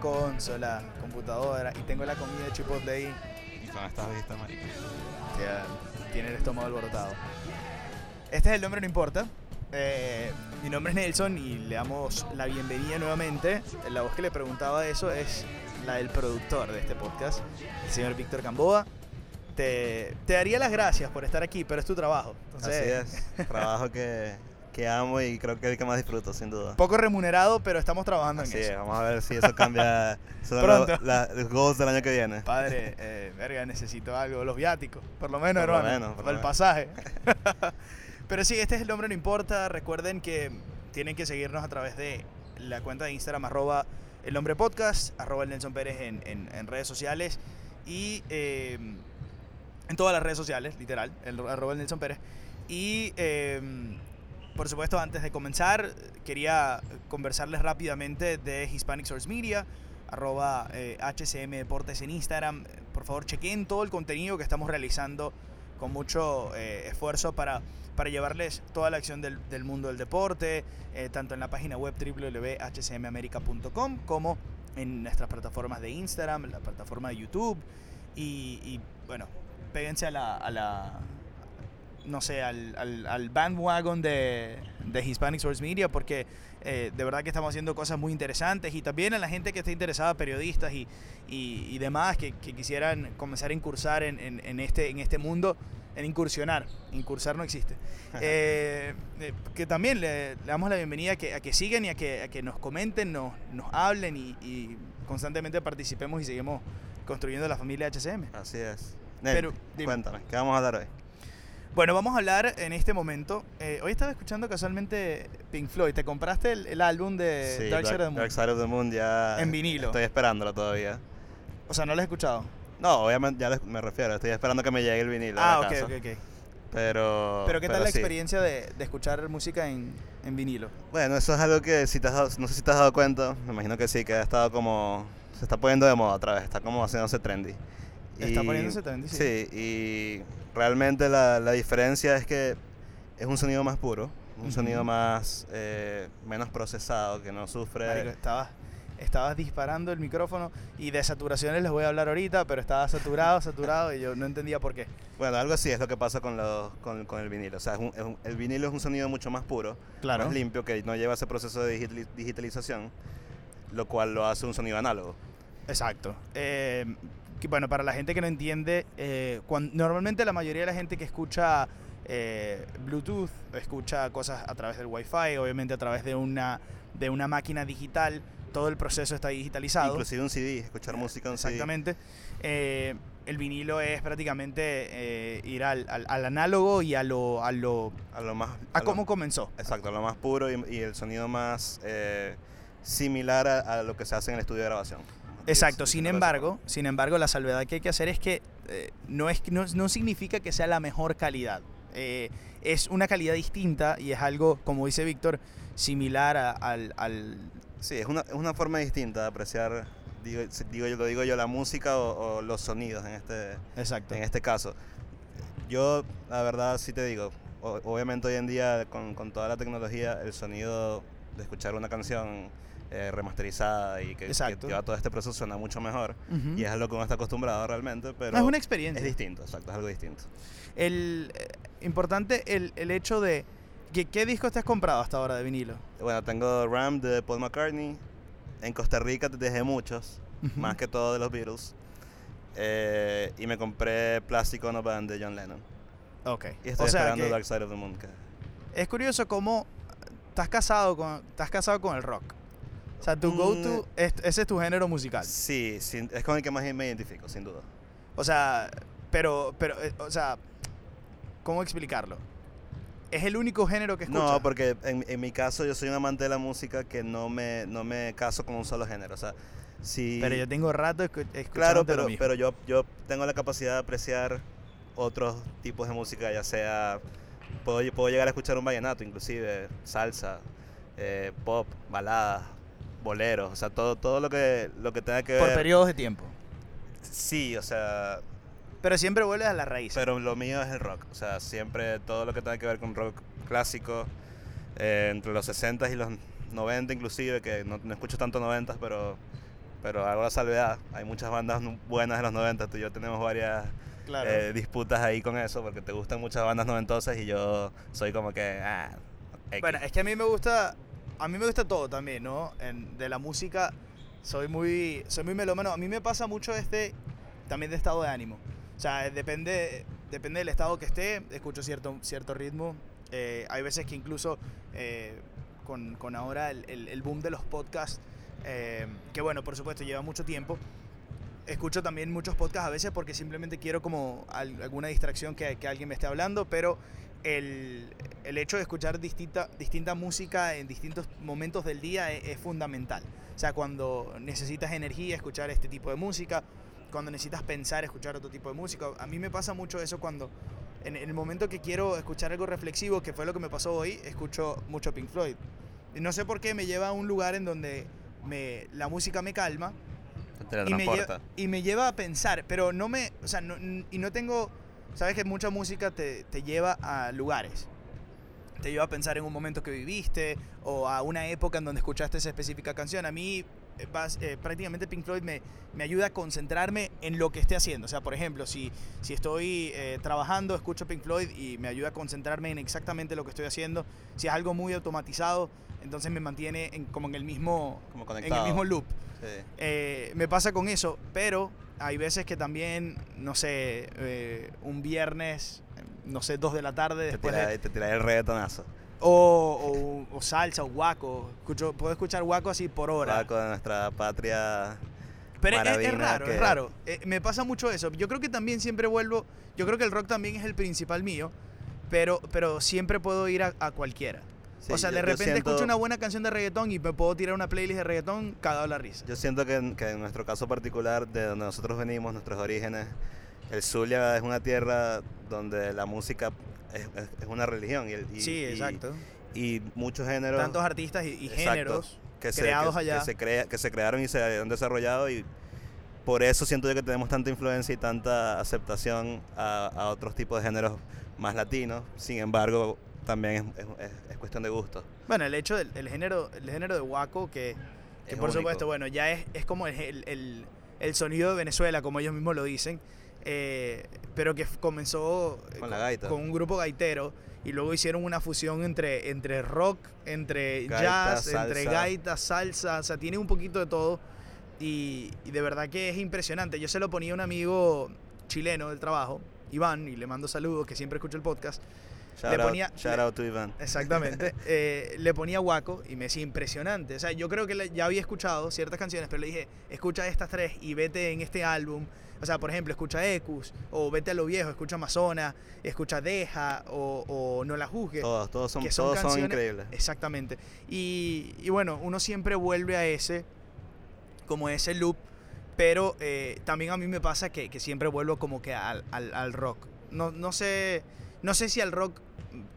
consola, computadora, y tengo la comida de Chipotle ahí. Y con estas vistas, marica. Ya, tiene el estómago alborotado. Este es el nombre, no importa. Eh, mi nombre es Nelson y le damos la bienvenida nuevamente. La voz que le preguntaba eso es la del productor de este podcast, el señor Víctor Camboa. Te, te daría las gracias por estar aquí, pero es tu trabajo. Entonces, Así es. Trabajo que, que amo y creo que es el que más disfruto, sin duda. Poco remunerado, pero estamos trabajando Así en es, eso. vamos a ver si eso cambia. Son Pronto. los, la- los goals del año que viene. Padre, eh, verga, necesito algo, los viáticos, por lo menos, Por lo hermano, menos, por lo el menos. pasaje. Pero sí, este es el nombre, no importa. Recuerden que tienen que seguirnos a través de la cuenta de Instagram, arroba el nombre podcast, arroba el Nelson Pérez en, en- en redes sociales y eh, en todas las redes sociales, literal, el, arroba el Nelson Pérez. Y eh, por supuesto, antes de comenzar, quería conversarles rápidamente de Hispanic Source Media, arroba eh, HCM Deportes en Instagram. Por favor, chequen todo el contenido que estamos realizando con mucho eh, esfuerzo para, para llevarles toda la acción del, mundo del deporte, eh, tanto en la página web www.hcmamerica.com como en nuestras plataformas de Instagram, la plataforma de YouTube. Y, y, bueno, péguense a la, a la no sé, al, al, al bandwagon de, de Hispanic Source Media porque eh, de verdad que estamos haciendo cosas muy interesantes y también a la gente que esté interesada, periodistas y, y, y demás que, que quisieran comenzar a incursar en, en, en este, en este mundo, en incursionar. Incursar no existe. Eh, eh, que también le, le damos la bienvenida a que, a que sigan y a que, a que nos comenten, nos, nos hablen y, y constantemente participemos y seguimos construyendo la familia HCM. Así es. Nel, Pero, cuéntame, ¿qué vamos a hablar hoy? Bueno, vamos a hablar en este momento. eh, hoy estaba escuchando casualmente Pink Floyd. ¿Te compraste el, el álbum de Sí, Dark Side of the Moon? Dark Side of the Moon ya. En vinilo. Estoy esperándolo todavía. O sea, no lo has escuchado. No, obviamente ya me refiero. Estoy esperando que me llegue el vinilo. ah, ok, ok, ok. Pero. Pero ¿qué tal la sí. experiencia de, de escuchar música en, en vinilo? Bueno, eso es algo que si te has dado- no sé si te has dado cuenta, me imagino que sí, que ha estado como, se está poniendo de moda otra vez, está como haciéndose trendy. Está Y- poniéndose trendy, sí. Sí, y realmente la, la diferencia es que es un sonido más puro, un sonido más, eh, menos procesado, que no sufre... Marico, estabas, estabas disparando el micrófono y de saturaciones les voy a hablar ahorita, pero estaba saturado, saturado y yo no entendía por qué. Bueno, algo así es lo que pasa con, los, con, con el vinilo, o sea, es un- es un- el vinilo es un sonido mucho más puro, Claro. más limpio, que no lleva ese proceso de digitali- digitalización, lo cual lo hace un sonido análogo. Exacto. Eh, que, bueno, para la gente que no entiende, eh, normalmente la mayoría de la gente que escucha eh, Bluetooth, escucha cosas a través del Wi-Fi, obviamente a través de una, de una máquina digital, todo el proceso está digitalizado. Inclusive un CD, escuchar música en CD. Exactamente. Eh, el vinilo es prácticamente eh, ir al, al- al análogo y a lo, a lo A lo más... a lo- cómo comenzó. Exacto, lo más puro y, y el sonido más eh, similar a, a lo que se hace en el estudio de grabación. Exacto, sin embargo, sin embargo, la salvedad que hay que hacer es que eh, no, es, no, no significa que sea la mejor calidad. Eh, es una calidad distinta y es algo, como dice Víctor, similar a- al, al- Sí, es una, es una forma distinta de apreciar, digo, digo yo, lo digo yo, la música o, o los sonidos en este, Exacto. en este caso. Yo, la verdad, sí te digo, o- obviamente hoy en día con, con toda la tecnología, el sonido de escuchar una canción eh, remasterizada y que, que lleva todo este proceso suena mucho mejor. Ujú. Y es a lo que uno está acostumbrado realmente, pero No, es una es experiencia. distinto, exacto, es algo distinto. El, eh, importante el, el hecho de... que- ¿Qué discos te has comprado hasta ahora de vinilo? Bueno, tengo Ram de Paul McCartney. En Costa Rica dejé muchos, Ujú. más que todo de los Beatles. Eh, y me compré Plastic Ono Band de John Lennon. Ok. Y estoy o sea esperando que Dark Side of the Moon. que- es curioso cómo estás casado con, estás casado con el rock. O sea, tu Mm. go-to, es- ese es tu género musical. Sí, sin- es con el que más me identifico, sin duda. O sea, pero, pero, eh, o sea, ¿cómo explicarlo? Es el único género que escuchas. No, porque en, en mi caso yo soy un amante de la música que no me, no me caso con un solo género. O sea, si... Pero yo tengo rato escu- escuchándote Claro, lo pero, mismo. pero yo, yo tengo la capacidad de apreciar otros tipos de música, ya sea, puedo, puedo llegar a escuchar un vallenato, inclusive salsa, eh, pop, baladas, boleros, o sea, todo, todo lo que, lo que tenga que Por ver. periodos de tiempo. Sí, o sea, Pero siempre vuelves a la raíz. pero lo mío es el rock, o sea, siempre todo lo que tenga que ver con rock clásico, eh, entre los 60s y los 90 inclusive, que no, no escucho tanto 90, pero, pero hago la salvedad. Hay muchas bandas buenas de los 90, tú y yo tenemos varias Claro. eh, disputas ahí con eso, porque te gustan muchas bandas noventosas y yo soy como que... Ah, X. Bueno, es que a mí me gusta, a mí me gusta todo también, ¿no? En- de la música soy muy, soy muy melómano. A mí me pasa mucho este, también de estado de ánimo. O sea, depende, depende del estado que esté, escucho cierto, cierto ritmo. Eh, hay veces que incluso eh, con, con ahora el, el- el boom de los podcasts, eh, que bueno, por supuesto lleva mucho tiempo, escucho también muchos podcasts a veces porque simplemente quiero como al- alguna distracción que, que alguien me esté hablando, pero el, el hecho de escuchar distinta, distinta música en distintos momentos del día es, es fundamental. O sea, cuando necesitas energía, escuchar este tipo de música, cuando necesitas pensar, escuchar otro tipo de música. A mí me pasa mucho eso cuando, en, en el momento que quiero escuchar algo reflexivo, que fue lo que me pasó hoy, escucho mucho Pink Floyd. Y no sé por qué me lleva a un lugar en donde me, la música me calma Te y me, lleva, y me lleva a pensar, pero no me, o sea, no- y no tengo, sabes que mucha música te, te lleva a lugares, te lleva a pensar en un momento que viviste o a una época en donde escuchaste esa específica canción. A mí eh, eh, prácticamente Pink Floyd me, me ayuda a concentrarme en lo que esté haciendo. O sea, por ejemplo, si, si estoy eh, trabajando, escucho Pink Floyd y me ayuda a concentrarme en exactamente lo que estoy haciendo. Si es algo muy automatizado, entonces me mantiene en- como en el mismo, Como en el mismo loop. Sí. Eh, me pasa con eso, pero hay veces que también, no sé, eh, un viernes, no sé, dos de la tarde, Te después tira, de- te tira el reggaetonazo. o, o- o salsa, o guaco. Escucho, puedo escuchar guaco así por hora. Paco de nuestra patria. Pero es- raro, es raro. Eh, me pasa mucho eso. Yo creo que también siempre vuelvo, yo creo que el rock también es el principal mío, pero, pero siempre puedo ir a, a cualquiera. Sí, o sea, yo- de repente siento- escucho una buena canción de reggaetón y me puedo tirar una playlist de reggaetón cagado la risa. Yo siento que, en- que en nuestro caso particular, de donde nosotros venimos, nuestros orígenes, el Zulia es una tierra donde la música es, es- es una religión. Y, el- y- sí, exacto. Y, muchos géneros Tantos artistas y, géneros. que se, creados que- allá. Que se, crea- que se crearon y se han desarrollado y por eso siento yo que tenemos tanta influencia y tanta aceptación a, a otros tipos de géneros más latinos. Sin embargo, también es, es- es- es cuestión de gusto. Bueno, el hecho del el género, el género de Waco, que, que por único. supuesto, bueno, ya es, es como el, el- el- sonido de Venezuela, como ellos mismos lo dicen, eh, pero que comenzó eh, Con la gaita. con un grupo gaitero y luego hicieron una fusión entre, entre rock, entre Gaita, jazz, entre salsa. gaita, salsa, o sea, tiene un poquito de todo y, y de verdad que es impresionante. Yo se lo ponía a un amigo chileno del trabajo, Iván, y le mando saludos, que siempre escucha el podcast. Shout, Le out, ponía- shout le- out to Iván. Exactamente. Eh, le ponía guaco y me decía impresionante. O sea, yo creo que le- ya había escuchado ciertas canciones, pero le dije, escucha estas tres y vete en este álbum. O sea, por ejemplo, escucha Ecus, o vete a lo viejo, escucha Amazona, escucha Deja, o, o No la juzgue. Todos, todos son, que son todos son increíbles. Exactamente. Y, y bueno, uno siempre vuelve a ese, como ese loop, pero eh, también a mí me pasa que, que siempre vuelvo como que al, al- al rock. No, no, sé, no sé si al rock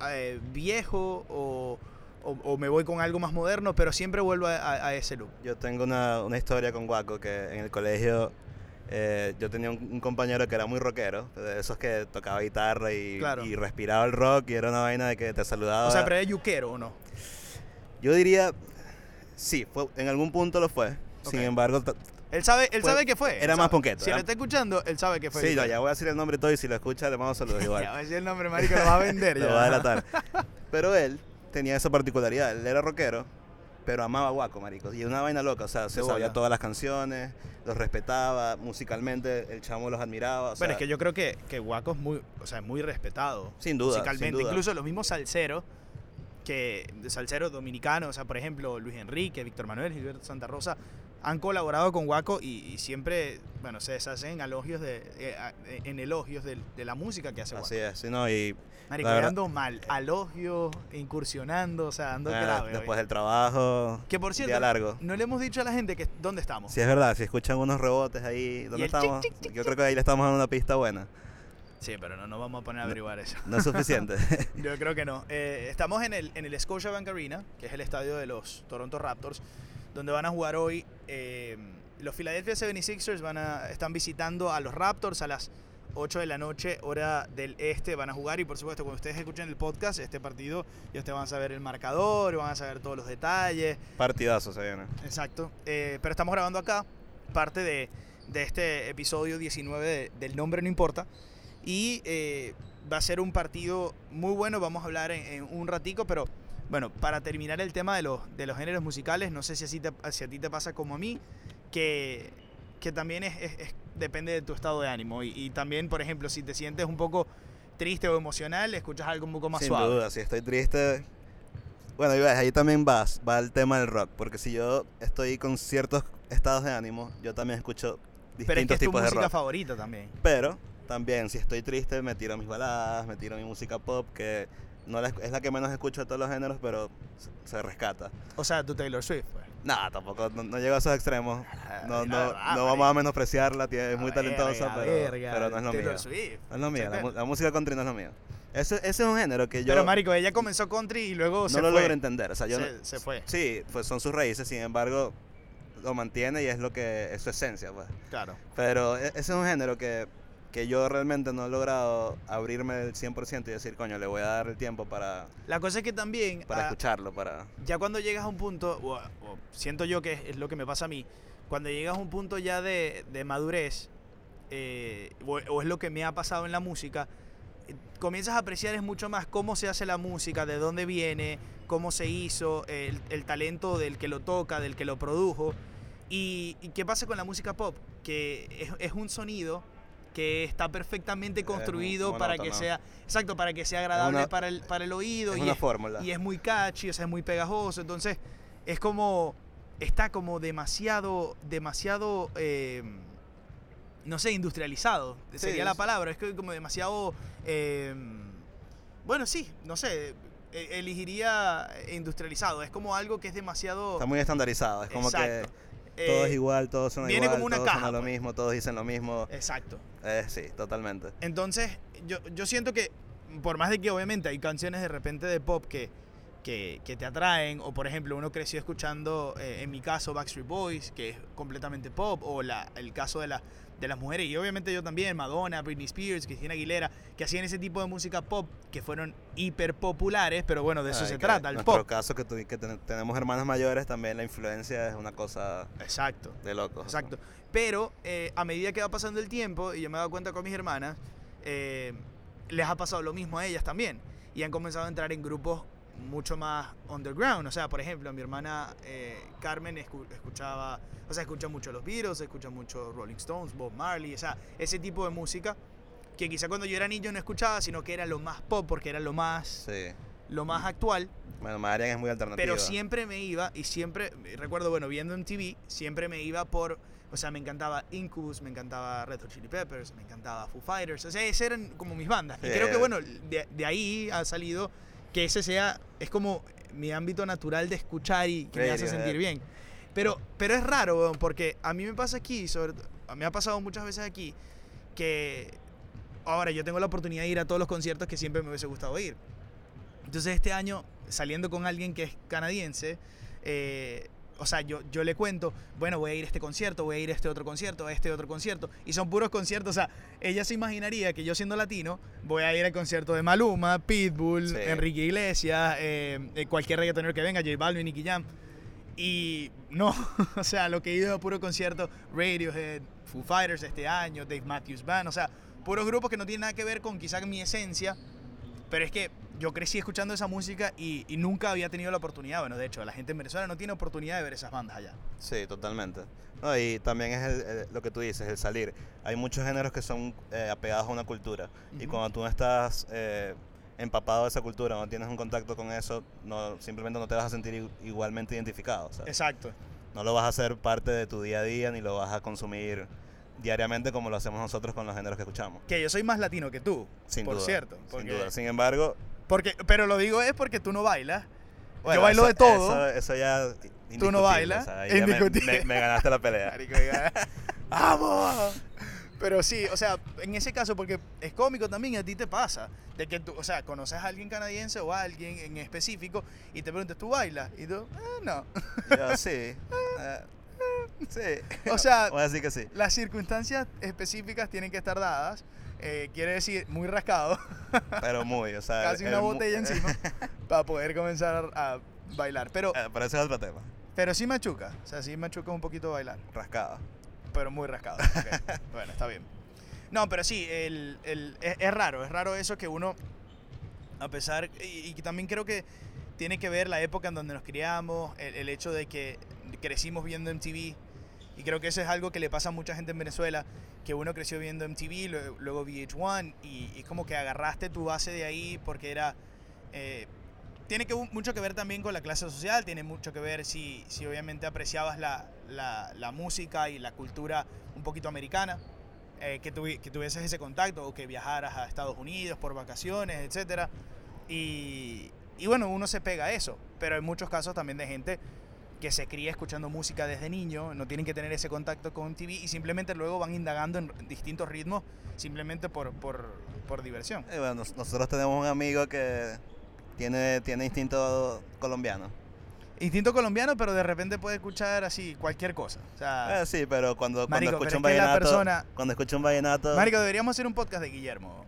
eh, viejo o, o- o me voy con algo más moderno, pero siempre vuelvo a, a- a ese loop. Yo tengo una, una historia con Guaco que en el colegio eh, yo tenía un, un compañero que era muy rockero, de esos que tocaba guitarra y, Claro. y respiraba el rock y era una vaina de que te saludaba. O sea, pero es yuquero o no. Yo diría, sí, fue- en algún punto lo fue. Sin embargo, Él sabe, él sabe que fue. era más ponqueto, Si era- lo está escuchando, él sabe que fue. sí, no, ya voy a decir el nombre todo y si lo escucha le mando saludos igual. Ya va a decir el nombre, marico, lo va a vender Lo ya. va a delatar. Pero él tenía esa particularidad, él era rockero, pero amaba a Guaco, marico. Y una vaina loca, o sea, se sabía todas las canciones, los respetaba, musicalmente el chamo los admiraba. o sea, Bueno, es que yo creo que, que Guaco es muy, o sea, muy respetado. Sin duda, Musicalmente. sin duda. Incluso los mismos salseros, que, de salseros dominicanos, o sea, por ejemplo, Luis Enrique, Víctor Manuel, Gilberto Santa Rosa, han colaborado con Guaco y, y siempre, bueno, se deshacen elogios de, eh, a- en elogios de, de la música que hace Guaco. Así es, no, y Marico, la yo verdad- ando mal, alogios, incursionando, o sea, ando eh, grave. después del trabajo, Que por día cierto, largo. no le hemos dicho a la gente que dónde estamos. Sí, es verdad, si escuchan unos rebotes ahí, ¿dónde estamos? chic, chic, Yo creo que ahí le estamos dando una pista buena. Sí, pero no nos vamos a poner a averiguar eso. No es suficiente. Yo creo que no. Eh, estamos en el, en el Scotiabank Arena, que es el estadio de los Toronto Raptors, donde van a jugar hoy. eh, los Philadelphia 76ers van a, están visitando a los Raptors a las 8 de la noche, hora del este, van a jugar. Y por supuesto, cuando ustedes escuchen el podcast, este partido, ya ustedes van a saber el marcador, van a saber todos los detalles. Partidazo se viene. Exacto. Eh, pero estamos grabando acá parte de, de este episodio 19 de- del nombre no importa. Y eh, va a ser un partido muy bueno, vamos a hablar en, en un ratico, pero bueno, para terminar el tema de los, de los géneros musicales, no sé si, así te- si a ti te pasa como a mí, que, que también es, es- es- depende de tu estado de ánimo. Y, y también, por ejemplo, si te sientes un poco triste o emocional, escuchas algo un poco más Sin suave. duda, si estoy triste. Bueno, y ves, ahí también vas, va el tema del rock, porque si yo estoy con ciertos estados de ánimo, yo también escucho distintos Pero es que es tu tipos de música rock. favorita también. Pero también, si estoy triste, me tiro mis baladas, me tiro mi música pop, que no la es la que menos escucho de todos los géneros, pero se, se rescata. O sea, tu Taylor Swift. pues. Nada, tampoco, no, no llego a esos extremos. No, no, Ah, no vamos a menospreciarla, es muy Ah, talentosa, pero, pero no es lo Taylor mío. Swift. No es lo mío, la, música country no es lo mío. Ese, ese es un género que yo Pero marico, ella comenzó country y luego no se lo fue. logro entender. O sea, yo se, no- se fue. Sí, pues son sus raíces, sin embargo, lo mantiene y es lo que es su esencia, pues. Claro. Pero e- ese es un género que, que yo realmente no he logrado abrirme del 100% y decir, coño, le voy a dar el tiempo para, La cosa es que también, para ah, escucharlo, para... ya cuando llegas a un punto, o, o siento yo que es, es lo que me pasa a mí, cuando llegas a un punto ya de, de madurez, eh, o, o es lo que me ha pasado en la música, eh, comienzas a apreciar es mucho más cómo se hace la música, de dónde viene, cómo se hizo, el, el talento del que lo toca, del que lo produjo. Y, y qué pasa con la música pop? Que es, es un sonido que está perfectamente construido para que sea, exacto, para que sea agradable una- para, el, para el oído Es y una es- fórmula. y es muy catchy, o sea, es muy pegajoso. Entonces, es como. Está como demasiado. Demasiado. eh, no sé, industrializado. Sí, sería la palabra. Es que como demasiado. eh, bueno, sí, no sé. e- Elegiría industrializado. Es como algo que es demasiado. Está muy estandarizado, es como Exacto. que todo es Eh, igual, todos son viene igual, como una todos caja, son lo pues. mismo, todos dicen lo mismo. Exacto. Eh, sí, totalmente. Entonces, yo, yo siento que, por más de que obviamente hay canciones de repente de pop que, que, que te atraen, o por ejemplo, uno creció escuchando, eh, en mi caso, Backstreet Boys, que es completamente pop, o la, el caso de, la, de las mujeres, y obviamente yo también, Madonna, Britney Spears, Christina Aguilera, que hacían ese tipo de música pop que fueron hiper populares, pero bueno, de eso Ay, se trata, En el pop. caso, que, tu- que ten- tenemos hermanas mayores, también la influencia es una cosa Exacto. de locos. Exacto. Pero eh, a medida que va pasando el tiempo, y yo me he dado cuenta con mis hermanas, eh, les ha pasado lo mismo a ellas también. Y han comenzado a entrar en grupos mucho más underground. O sea, por ejemplo, mi hermana eh, Carmen escu- escuchaba, o sea, escucha mucho los Beatles, escucha mucho Rolling Stones, Bob Marley, o sea, ese tipo de música que quizá cuando yo era niño no escuchaba, sino que era lo más pop, porque era lo más, Sí. lo más actual. Bueno, Marian es muy alternativa. Pero siempre me iba, y siempre, recuerdo, bueno, viendo en TV, siempre me iba por, o sea, me encantaba Incubus, me encantaba Red Hot Chili Peppers, me encantaba Foo Fighters, o sea, esas eran como mis bandas. Y creo que, bueno, de, de ahí ha salido que ese sea, es como mi ámbito natural de escuchar y que me hace sentir bien. Pero, pero es raro, weón, porque a mí me pasa aquí, sobre, me ha pasado muchas veces aquí, que ahora yo tengo la oportunidad de ir a todos los conciertos que siempre me hubiese gustado ir. Entonces este año, saliendo con alguien que es canadiense, eh, o sea, yo, yo le cuento, bueno, voy a ir a este concierto, voy a ir a este otro concierto, a este otro concierto, y son puros conciertos, o sea, ella se imaginaría que yo siendo latino, voy a ir al concierto de Maluma, Pitbull, Sí. Enrique Iglesias, eh, eh, cualquier reggaetonero que venga, J Balvin, Nicky Jam, y no, o sea, lo que he ido a puro concierto, Radiohead, Foo Fighters este año, Dave Matthews Band, o sea, puros grupos que no tienen nada que ver con quizá mi esencia, pero es que yo crecí escuchando esa música y, y nunca había tenido la oportunidad, bueno, de hecho, la gente en Venezuela no tiene oportunidad de ver esas bandas allá. Sí, totalmente. No, y también es el- el- lo que tú dices, el salir. Hay muchos géneros que son eh, apegados a una cultura. Y cuando tú no estás eh, empapado de esa cultura, no tienes un contacto con eso, no, simplemente no te vas a sentir igualmente identificado. Exacto. no lo vas a hacer parte de tu día a día, ni lo vas a consumir diariamente como lo hacemos nosotros con los géneros que escuchamos. Que yo soy más latino que tú, Sin por duda. cierto. Sin Porque, duda. Sin embargo, porque, pero lo digo es porque tú no bailas. bueno, yo bailo eso- de todo. Eso, eso ya. Tú no bailas, o sea, ya me- me- me ganaste la pelea. ¡Vamos! Pero sí, o sea, en ese caso, porque es cómico también, a ti te pasa, de que tú, o sea, conoces a alguien canadiense o a alguien en específico y te preguntas, ¿tú bailas? Y tú, "Eh, no. Yo sí. eh, Sí. O sea, Voy a decir que sí. las circunstancias específicas tienen que estar dadas. eh, quiere decir muy rascado, Pero muy, o sea. casi una botella encima, para poder comenzar a bailar. Pero, Eh, Pero ese es otro tema. pero sí machuca, o sea, sí machuca un poquito bailar. Rascado. pero muy rascado. ok. bueno, está bien. No, pero sí, el, el- es, es raro, es raro eso que uno, a pesar, y, y también creo que tiene que ver la época en donde nos criamos, el, el hecho de que crecimos viendo MTV, y creo que eso es algo que le pasa a mucha gente en Venezuela, que uno creció viendo MTV, luego, luego VH1, y, y como que agarraste tu base de ahí porque era... eh, tiene que, mucho que ver también con la clase social, tiene mucho que ver si, si obviamente apreciabas la, la, la música y la cultura un poquito americana, eh, que, tuvi- que tuvieses ese contacto o que viajaras a Estados Unidos por vacaciones, etc. Y, y bueno, uno se pega a eso, pero hay muchos casos también de gente que se cría escuchando música desde niño, no tienen que tener ese contacto con TV y simplemente luego van indagando en distintos ritmos simplemente por, por, por diversión. Y bueno, nos- nosotros tenemos un amigo que tiene, tiene instinto colombiano. Instinto colombiano, pero de repente puede escuchar así cualquier cosa. O sea, Eh, sí, pero cuando, cuando Marico, escucha un pero es vallenato. persona- Cuando escucha un vallenato. Marico, deberíamos hacer un podcast de Guillermo.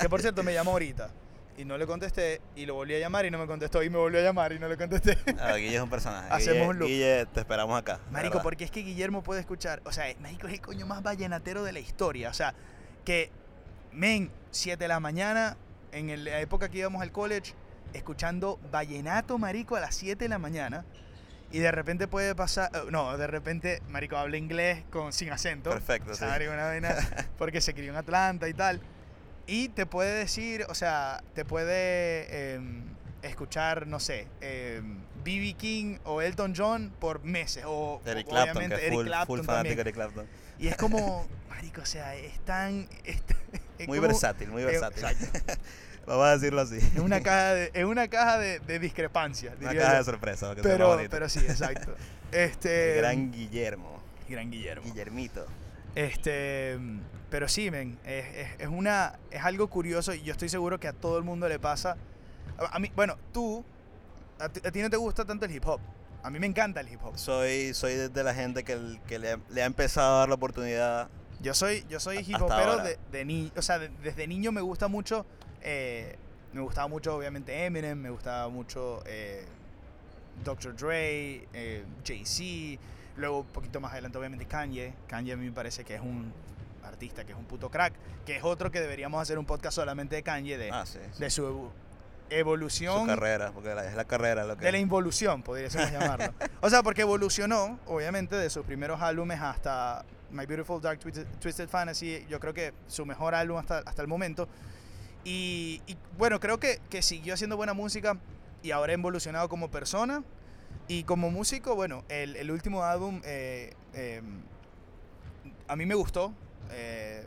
Que por cierto me llamó ahorita y no le contesté y lo volví a llamar y no me contestó y me volvió a llamar y no le contesté. Ah, Guille es un personaje. Hacemos Guille, un loop. Guille, te esperamos acá. Marico, porque es que Guillermo puede escuchar, o sea, Marico es el coño más vallenatero de la historia, o sea, que, men, 7 de la mañana, en el- la época que íbamos al college, escuchando vallenato, Marico, a las 7 de la mañana, y de repente puede pasar, eh, no, de repente, Marico habla inglés con, sin acento. Perfecto, O sea, sí. Marico, una vaina, porque se crió en Atlanta y tal. Y te puede decir, o sea, te puede em, escuchar, no sé, BB King o Elton John por meses. O Eric o Clapton, obviamente que es Eric full, Clapton full fanático de Eric Clapton. Y es como, marico, o sea, es tan... es tan- es Muy como- versátil, muy eh, versátil. Vamos a decirlo así. Es una caja de, es una caja de, de discrepancias, Una caja yo. de sorpresa. que pero, pero sí, exacto. Este, El gran Guillermo. gran Guillermo. Guillermito. Este, pero sí, men, es, es- es una, es algo curioso y yo estoy seguro que a todo el mundo le pasa. A, a mí, bueno, tú, a ti, a ti no te gusta tanto el hip hop. A mí me encanta el hip hop. Soy, soy de, la gente que, el- que le, ha- le ha empezado a dar la oportunidad. Yo soy, yo soy hip hopero de, de niño, o sea, de- desde niño me gusta mucho, eh, me gustaba mucho obviamente Eminem, me gustaba mucho eh, Dr. Dre, eh, Jay-Z, luego un poquito más adelante obviamente Kanye. Kanye a mí me parece que es un artista, que es un puto crack, que es otro que deberíamos hacer un podcast solamente de Kanye, de, Ah, sí. sí. de su evo- evolución Su carrera, porque la- es la carrera lo que. de la involución, podríamos llamarlo. O sea, porque evolucionó, obviamente, de sus primeros álbumes hasta My Beautiful Dark Twisted, Twisted Fantasy, yo creo que su mejor álbum hasta, hasta el momento. Y, y, bueno, creo que, que siguió haciendo buena música y ahora ha evolucionado como persona. Y como músico, bueno, el, el último álbum eh, eh, a mí me gustó. eh,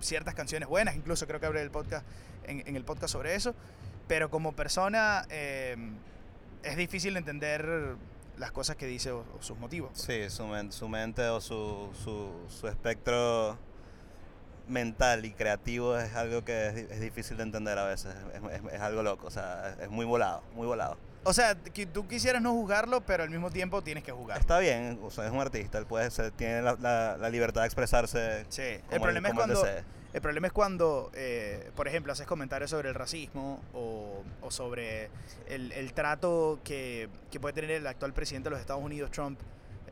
ciertas canciones buenas, incluso creo que hablé el podcast, en, en el podcast sobre eso. Pero como persona eh, es difícil entender las cosas que dice o, sus motivos. Sí, su, men- su mente o su, su, su espectro mental y creativo es algo que es, es difícil de entender a veces. Es, es- es algo loco, o sea, es muy volado, muy volado. O sea, que tú quisieras no juzgarlo, pero al mismo tiempo tienes que jugar. Está bien, o sea, es un artista, él puede ser, tiene la, la- la libertad de expresarse. Sí, el él- problema es cuando, el problema es cuando, eh, por ejemplo, haces comentarios sobre el racismo o, o sobre el, el trato que, que puede tener el actual presidente de los Estados Unidos, Trump,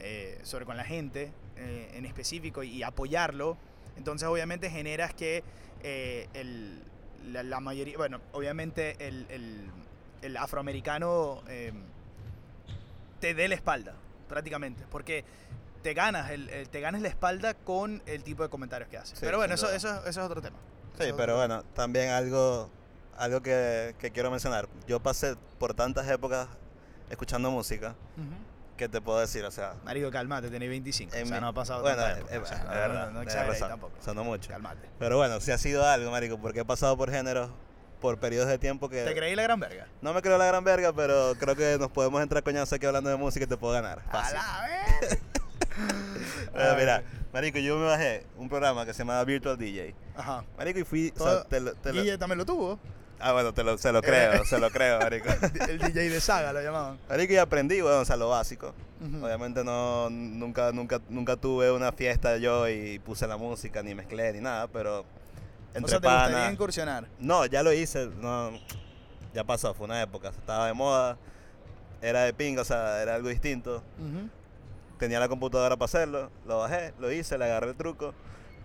eh, sobre con la gente eh, en específico y apoyarlo. Entonces, obviamente, generas que eh, el, la, la mayoría, bueno, obviamente el, el- el afroamericano eh, te dé la espalda, prácticamente, porque te ganas, el, el- te ganas la espalda con el tipo de comentarios que haces. Sí, Pero bueno, eso, eso, eso es otro tema. Sí, Eso pero bueno, también algo, algo que, que quiero mencionar. Yo pasé por tantas épocas escuchando música que te puedo decir, o sea, Marico, calmate, tenés 25. en o sea, mi- no ha pasado bueno, tanta época, o sea, es no, verdad, no, no razón, tampoco. sonó mucho. Calmate. Pero bueno, sí ha sido algo, marico, porque he pasado por géneros, por periodos de tiempo que... ¿Te creí la gran verga? No me creo la gran verga, pero creo que nos podemos entrar coñazo aquí hablando de música y te puedo ganar. A Fácil. la vez. Pero mira, marico, yo me bajé un programa que se llamaba Virtual DJ. Ajá. Marico, y fui... o Todo- sea, te lo- te lo- Guille también lo tuvo. Ah, bueno, te lo, se lo creo, se lo creo, marico. el DJ de saga lo llamaban. Marico, y aprendí, bueno, o sea, lo básico. Obviamente no, nunca, nunca, nunca tuve una fiesta yo y puse la música, ni mezclé, ni nada, pero o entre sea, ¿te gustaría incursionar? No, ya lo hice, no, ya pasó, fue una época, estaba de moda, era de pinga, o sea, era algo distinto. Tenía la computadora para hacerlo, lo bajé, lo hice, le agarré el truco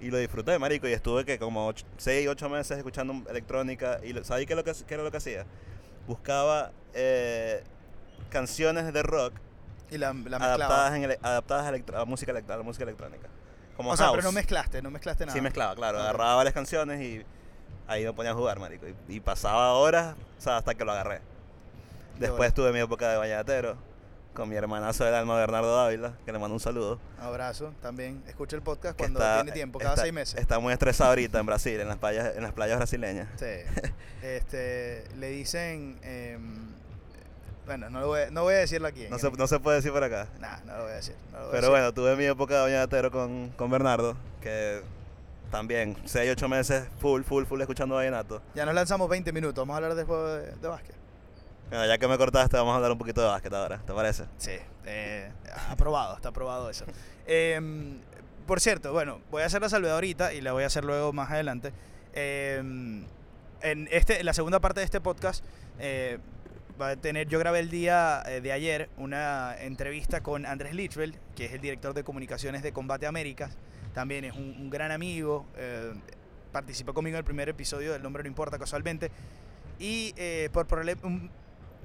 y lo disfruté, marico. Y estuve que como 6, 8 meses escuchando electrónica. y lo- ¿Sabes qué, lo que, qué era lo que hacía? Buscaba eh, canciones de rock Y la, la mezclaba. adaptadas, en adaptadas a, electro- a música, a la música electrónica. Como o sea, pero no mezclaste, no mezclaste nada. Sí mezclaba, claro. Agarraba varias canciones y ahí me ponía a jugar, marico. Y, y pasaba horas, o sea, hasta que lo agarré. Después tuve mi época de bañatero con mi hermanazo del alma Bernardo Dávila, que le mando un saludo. Abrazo también. Escucha el podcast cuando está- tiene tiempo, cada está- seis meses. Está muy estresado ahorita en Brasil, en las playas, en las playas brasileñas. Sí. Este, le dicen. em, bueno, no, lo voy, a- no voy a decirlo aquí. No se, no se puede decir por acá. Nah, no lo voy a decir. no lo voy a Pero decir. bueno, tuve mi época de bañatero con, con Bernardo, que también 6, 8 meses full, full, full escuchando vallenato. Ya nos lanzamos 20 minutos. Vamos a hablar después de, de básquet. Bueno, ya que me cortaste, vamos a hablar un poquito de básquet ahora, ¿te parece? Sí, eh, aprobado, está aprobado eso. Em, por cierto, bueno, voy a hacer la salvedad ahorita y la voy a hacer luego más adelante. Em, en este, en la segunda parte de este podcast eh, va a tener, yo grabé el día eh, de ayer una entrevista con Andrés Lichwell, que es el director de comunicaciones de Combate Américas. También es un, gran amigo, eh, participó conmigo en el primer episodio del Nombre No Importa casualmente. Y eh, por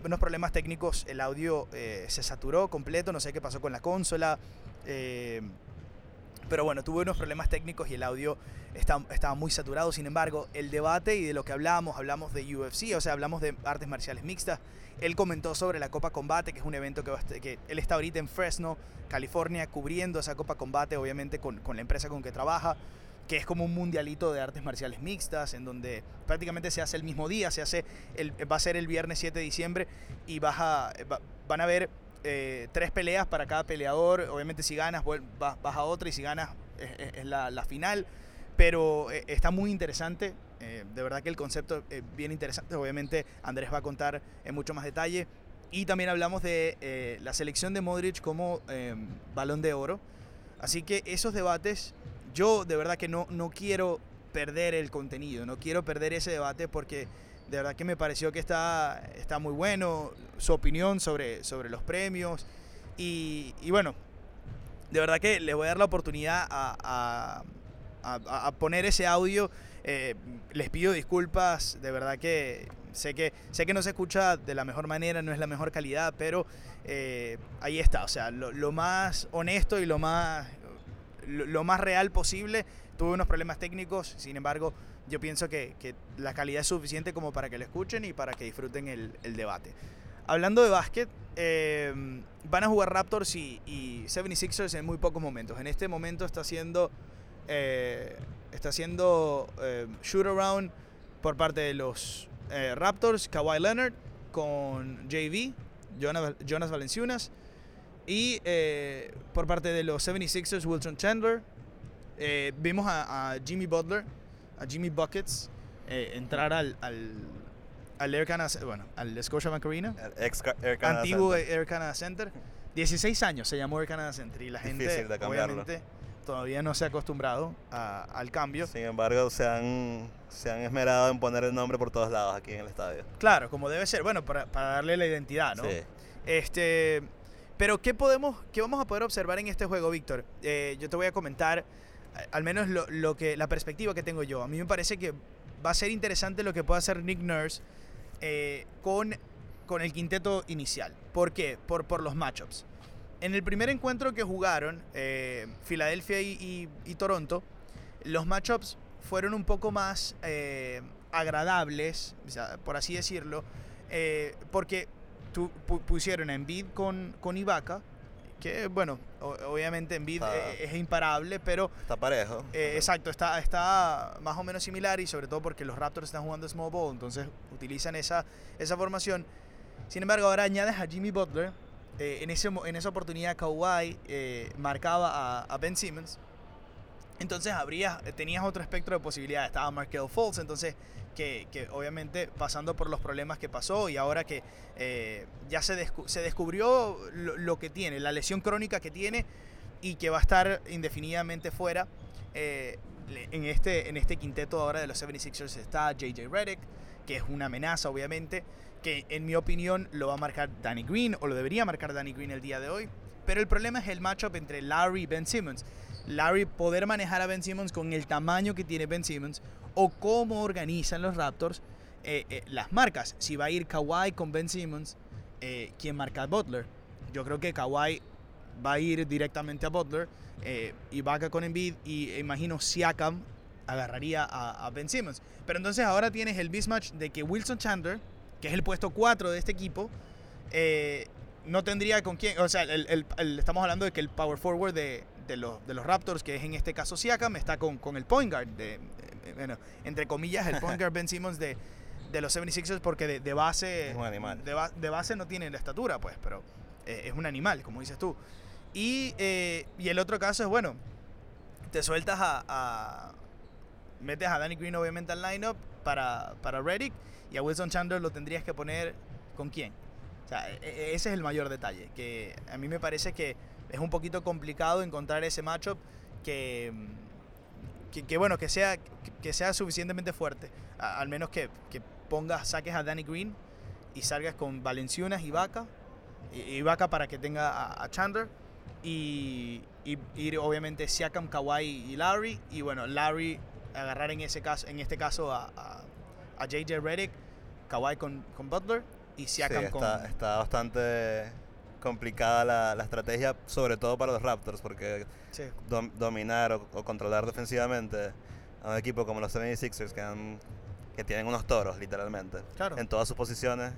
unos problemas técnicos el audio se saturó completo, no sé qué pasó con la consola. Pero bueno, tuve unos problemas técnicos y el audio estaba muy saturado. Sin embargo, el debate y de lo que hablamos, hablamos de UFC, o sea, hablamos de artes marciales mixtas. Él comentó sobre la Copa Combate, que es un evento que, él está ahorita en Fresno, California, cubriendo esa Copa Combate, obviamente con, la empresa con que trabaja, que es como un mundialito de artes marciales mixtas, en donde prácticamente se hace el mismo día, se hace va a ser el viernes 7 de diciembre y van a haber eh, tres peleas para cada peleador. Obviamente si ganas vas, vas a otra y si ganas es, es- es la, la final. Pero eh, está muy interesante. eh, de verdad que el concepto es bien interesante. Obviamente Andrés va a contar en mucho más detalle. Y también hablamos de eh, la selección de Modric como eh, balón de oro. Así que esos debates, yo de verdad que no, no quiero perder el contenido, no quiero perder ese debate porque de verdad que me pareció que está, está muy bueno, su opinión sobre, sobre los premios. Y, bueno, de verdad que le voy a dar la oportunidad a, a- poner ese audio. Eh, les pido disculpas, de verdad que sé, que sé que no se escucha de la mejor manera, no es la mejor calidad, pero eh, ahí está, o sea, lo, más honesto y lo más, lo más real posible. Tuve unos problemas técnicos, sin embargo, yo pienso que, que la calidad es suficiente como para que lo escuchen y para que disfruten el, el debate. Hablando de básquet, eh, van a jugar Raptors y, y 76ers en muy pocos momentos. En este momento está haciendo, eh, está haciendo eh, shoot around por parte de los Raptors, Kawhi Leonard con JV, Jonas, Jonas Valenciunas. Y por parte de los 76ers, Wilson Chandler. Vimos a Jimmy Butler, a Jimmy Buckets, eh, entrar al, al, al Air Canada, bueno, al Scotiabank Arena, El ex Ca- Air Canada antiguo Center. Air Canada Center. 16 años se llamó Air Canada Center y la gente obviamente todavía no se ha acostumbrado a- al cambio. Sin embargo, se han, se han esmerado en poner el nombre por todos lados aquí en el estadio. Claro, como debe ser, bueno, para, para darle la identidad, ¿no? Sí. Este, pero ¿qué podemos, qué vamos a poder observar en este juego, Víctor? Eh, yo te voy a comentar, al menos lo, que, la perspectiva que tengo yo. A mí me parece que va a ser interesante lo que pueda hacer Nick Nurse eh, con, con el quinteto inicial. ¿Por qué? Por, por los matchups. En el primer encuentro que jugaron, eh, Filadelfia y, Toronto, los matchups fueron un poco más eh, agradables, por así decirlo, eh, porque pusieron a Embiid con, con Ibaka, que bueno, obviamente Embiid Ah. eh, es imparable, pero Está parejo. eh, exacto, está, está más o menos similar y sobre todo porque los Raptors están jugando small ball, entonces utilizan esa, esa formación. Sin embargo, ahora añades a Jimmy Butler. eh, en, ese, en esa oportunidad Kawhi eh, marcaba a, a Ben Simmons. Entonces habría, tenías otro espectro de posibilidades. Estaba Markel Fultz, entonces que, obviamente pasando por los problemas que pasó y ahora que eh, ya se, descu se descubrió lo, lo, que tiene, la lesión crónica que tiene y que va a estar indefinidamente fuera. Eh, en, este, en este quinteto ahora de los 76ers está JJ Redick, que es una amenaza obviamente, que en mi opinión lo va a marcar Danny Green o lo debería marcar Danny Green el día de hoy. Pero el problema es el matchup entre Larry y Ben Simmons. Larry poder manejar a Ben Simmons con el tamaño que tiene Ben Simmons o cómo organizan los Raptors eh, eh, las marcas. Si va a ir Kawhi con Ben Simmons, eh, ¿quién marca a Butler? Yo creo que Kawhi va a ir directamente a Butler, eh, Ibaka con Embiid y imagino Siakam agarraría a, Ben Simmons. Pero entonces ahora tienes el mismatch de que Wilson Chandler, que es el puesto 4 de este equipo, no tendría con quién, o sea, el, el, el, estamos hablando de que el power forward de, de, los, de los Raptors, que es en este caso Siakam, está con, con el point guard, de, bueno, entre comillas, el point guard Ben Simmons de, de los 76ers, porque de, de base, es un animal. De, de, base no tiene la estatura, pues, pero eh, es un animal, como dices tú. Y, eh, y, el otro caso es, bueno, te sueltas a, a, metes a Danny Green obviamente al lineup para, para Reddick y a Wilson Chandler lo tendrías que poner con quién. O sea, ese es el mayor detalle, que a mí me parece que es un poquito complicado encontrar ese matchup que, que, que bueno, que sea, que sea suficientemente fuerte. Al menos que, que pongas, saques a Danny Green y salgas con Valenciunas y Vaca. Y Vaca para que tenga a, Chandler y, y, ir obviamente Siakam, Kawhi y Larry y bueno, Larry agarrar en ese caso en este caso a, JJ Redick, Kawhi con, Butler y Siakam sí, está, con está bastante complicada la, la, estrategia sobre todo para los Raptors porque sí. dom, dominar o, o, controlar defensivamente a un equipo como los 76ers que, han, que tienen unos toros literalmente claro. en todas sus posiciones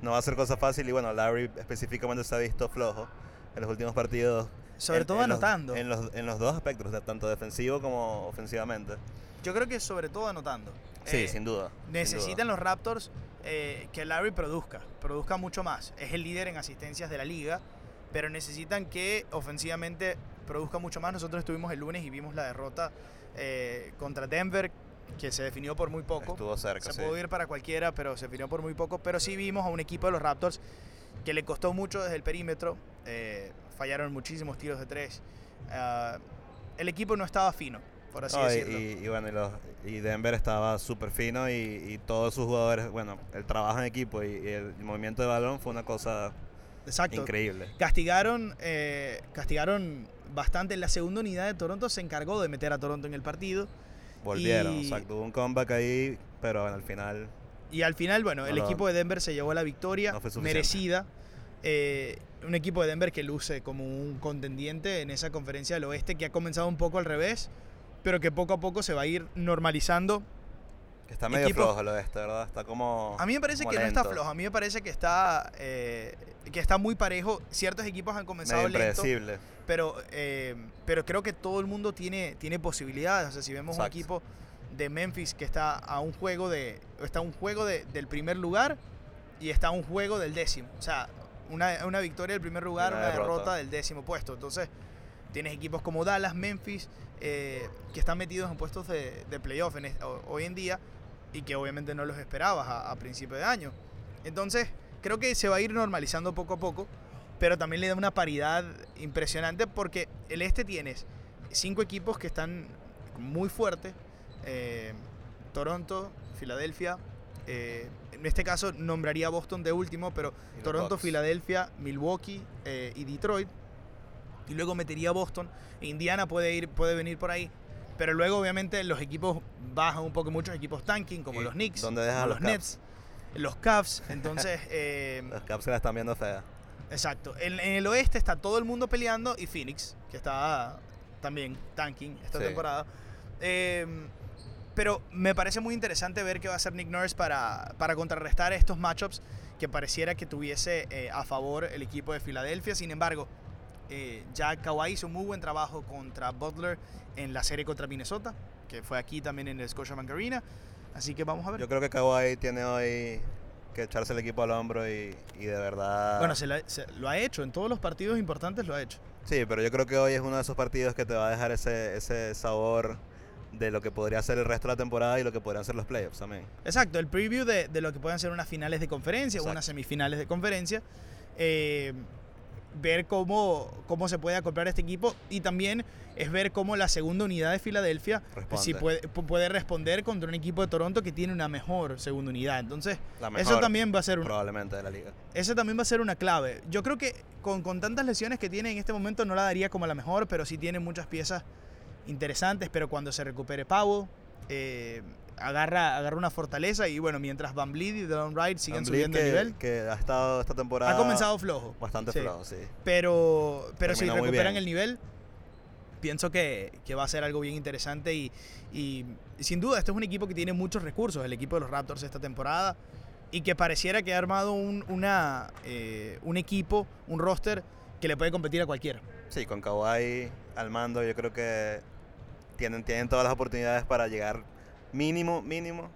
no va a ser cosa fácil y bueno Larry específicamente se ha visto flojo en los últimos partidos. Sobre en, todo en anotando. Los, en, los, en los dos aspectos, tanto defensivo como ofensivamente. Yo creo que sobre todo anotando. Sí, eh, sin duda. Necesitan sin duda. los Raptors eh, que Larry produzca, produzca mucho más. Es el líder en asistencias de la liga, pero necesitan que ofensivamente produzca mucho más. Nosotros estuvimos el lunes y vimos la derrota eh, contra Denver, que se definió por muy poco. Estuvo cerca. Se sí. pudo ir para cualquiera, pero se definió por muy poco. Pero sí vimos a un equipo de los Raptors que le costó mucho desde el perímetro. Eh, fallaron muchísimos tiros de tres. Uh, el equipo no estaba fino, por así no, decirlo. Y, y, bueno, y, los, y Denver estaba súper fino y, todos sus jugadores, bueno, el trabajo en equipo y, el movimiento de balón fue una cosa Exacto. increíble. Castigaron, eh, castigaron bastante. La segunda unidad de Toronto se encargó de meter a Toronto en el partido. Volvieron, y... o sea, tuvo un comeback ahí, pero bueno, al final y al final, bueno, no, el equipo de Denver se llevó la victoria no merecida. Eh, un equipo de Denver que luce como un contendiente en esa conferencia del oeste que ha comenzado un poco al revés, pero que poco a poco se va a ir normalizando. Que está medio equipo, flojo el oeste, ¿verdad? Está como. A mí me parece que lento. no está flojo, a mí me parece que está, eh, que está muy parejo. Ciertos equipos han comenzado lento. Pero, eh, pero creo que todo el mundo tiene, tiene posibilidades. O sea, si vemos Exacto. un equipo de Memphis que está a un juego de está a un juego de, del primer lugar y está a un juego del décimo o sea una, una victoria del primer lugar una, una derrota. derrota. del décimo puesto entonces tienes equipos como Dallas Memphis eh, que están metidos en puestos de, de playoff en, hoy en día y que obviamente no los esperabas a, a principio de año entonces creo que se va a ir normalizando poco a poco pero también le da una paridad impresionante porque el este tienes cinco equipos que están muy fuertes eh, Toronto, Filadelfia. Eh, en este caso nombraría Boston de último, pero Toronto, Bucks. Filadelfia, Milwaukee eh, y Detroit. Y luego metería Boston. Indiana puede ir, puede venir por ahí. Pero luego, obviamente, los equipos bajan un poco, muchos equipos tanking, como ¿Y los Knicks, ¿dónde dejan los, los Nets, los Cavs. Entonces. eh, los Cavs se la están viendo fea. Exacto. En, en, el oeste está todo el mundo peleando y Phoenix, que está también tanking esta Sí. temporada. Eh, pero me parece muy interesante ver qué va a hacer Nick Nurse para, para contrarrestar estos matchups que pareciera que tuviese eh, a favor el equipo de Filadelfia. Sin embargo, eh, ya Kawhi hizo un muy buen trabajo contra Butler en la serie contra Minnesota, que fue aquí también en el Scotiabank Arena. Así que vamos a ver. Yo creo que Kawhi tiene hoy que echarse el equipo al hombro y, y de verdad... Bueno, se, la- se- lo ha hecho, en todos los partidos importantes lo ha hecho. Sí, pero yo creo que hoy es uno de esos partidos que te va a dejar ese, ese sabor de lo que podría ser el resto de la temporada y lo que podrían ser los playoffs también. Exacto, el preview de, de lo que pueden ser unas finales de conferencia o unas semifinales de conferencia. eh, ver cómo, cómo se puede acoplar este equipo y también es ver cómo la segunda unidad de Filadelfia Responde. si puede, pu- puede responder contra un equipo de Toronto que tiene una mejor segunda unidad. Entonces, eso también va a ser un- probablemente de la liga. eso también va a ser una clave. Yo creo que con, con tantas lesiones que tiene en este momento no la daría como la mejor, pero sí tiene muchas piezas interesantes. Pero cuando se recupere Powell, eh, agarra, agarra una fortaleza. Y bueno, mientras Van Vliet y Delon Wright siguen subiendo que, nivel, que ha estado esta temporada ha comenzado flojo. bastante sí. flojo, sí. Pero, pero si Terminó recuperan el nivel, pienso que, que va a ser algo bien interesante. Y, y sin duda, este es un equipo que tiene muchos recursos, el equipo de los Raptors esta temporada. Y que pareciera que ha armado un, una, eh, un equipo, un roster que le puede competir a cualquiera. Sí, con Kawhi al mando yo creo que tienen, tienen todas las oportunidades para llegar mínimo, mínimo,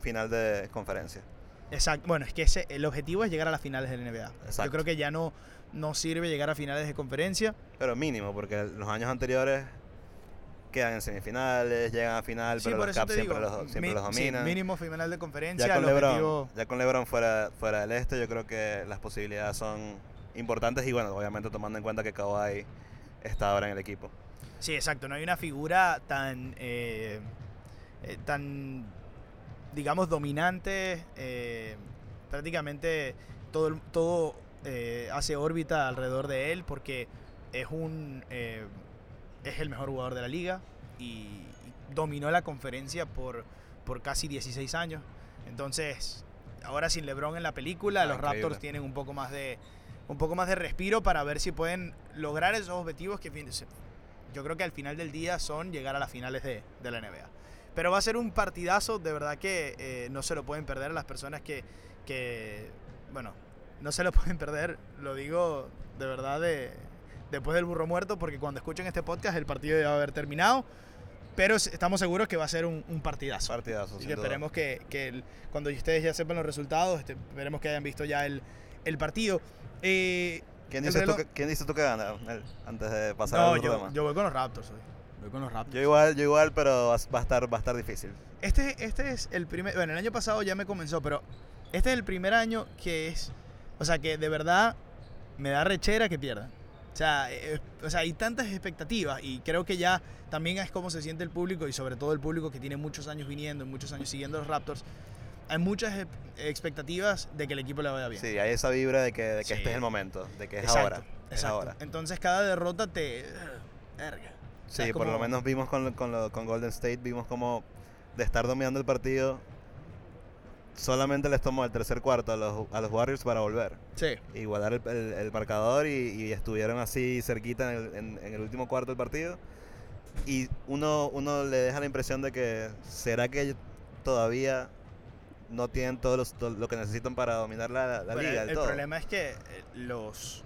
final de conferencia. Exacto. Bueno, es que ese, el objetivo es llegar a las finales de la NBA. Yo Exacto. creo que ya no, no sirve llegar a finales de conferencia. Pero mínimo, porque los años anteriores quedan en semifinales, llegan a final, Sí, pero por los Caps siempre los, siempre mi- los sí, dominan. mínimo final de conferencia. ya, con LeBron, objetivo- ya con LeBron fuera, fuera del este, yo creo que las posibilidades son importantes y bueno, obviamente tomando en cuenta que Kawhi está ahora en el equipo. Sí, exacto. No hay una figura tan, eh, eh, tan, digamos, dominante. eh, prácticamente todo, todo eh, hace órbita alrededor de él porque es un, eh, es el mejor jugador de la liga y, dominó la conferencia por, por casi 16 años. Entonces, ahora sin LeBron en la película, Ah, los increíble. Raptors tienen un poco más de un poco más de respiro para ver si pueden lograr esos objetivos que yo creo que al final del día son llegar a las finales de, de la NBA. Pero va a ser un partidazo, de verdad que eh, no se lo pueden perder las personas que, que, bueno, no se lo pueden perder, lo digo de verdad de, después del burro muerto, porque cuando escuchen este podcast el partido ya va a haber terminado, pero estamos seguros que va a ser un, un partidazo. Partidazo, que duda. esperemos que, que el- cuando ustedes ya sepan los resultados, este, esperemos que hayan visto ya el, el partido. Eh, ¿Quién el dices, tú que, ¿Quién dices tú que gana? Antes de pasar no, al yo, tema. yo voy con los Raptors hoy. Voy con los Raptors. Yo igual, yo igual, pero va, a estar, va a estar difícil. Este, este es el primer. Bueno, el año pasado ya me comenzó, pero este es el primer año que es. O sea, que de verdad me da rechera que pierdan. O sea, eh, o sea, hay tantas expectativas y creo que ya también es como se siente el público y sobre todo el público que tiene muchos años viniendo, muchos años siguiendo los Raptors. Hay muchas expectativas de que el equipo le vaya bien. Sí, hay esa vibra de que, de que Sí. este es el momento, de que es Exacto, ahora. Es exacto. ahora. Entonces cada derrota te. Verga. O sea, Sí, por lo menos vimos con, con, lo- con Golden State, vimos como de estar dominando el partido, solamente les tomó el tercer cuarto a los, a los Warriors para volver. Sí. Igualar el, el- el marcador y, y estuvieron así cerquita en el, en- en el último cuarto del partido. Y uno, uno le deja la impresión de que, ¿será que todavía no tienen todo, los- todo lo que necesitan para dominar la, la Bueno, liga el, del el todo? problema es que eh, los,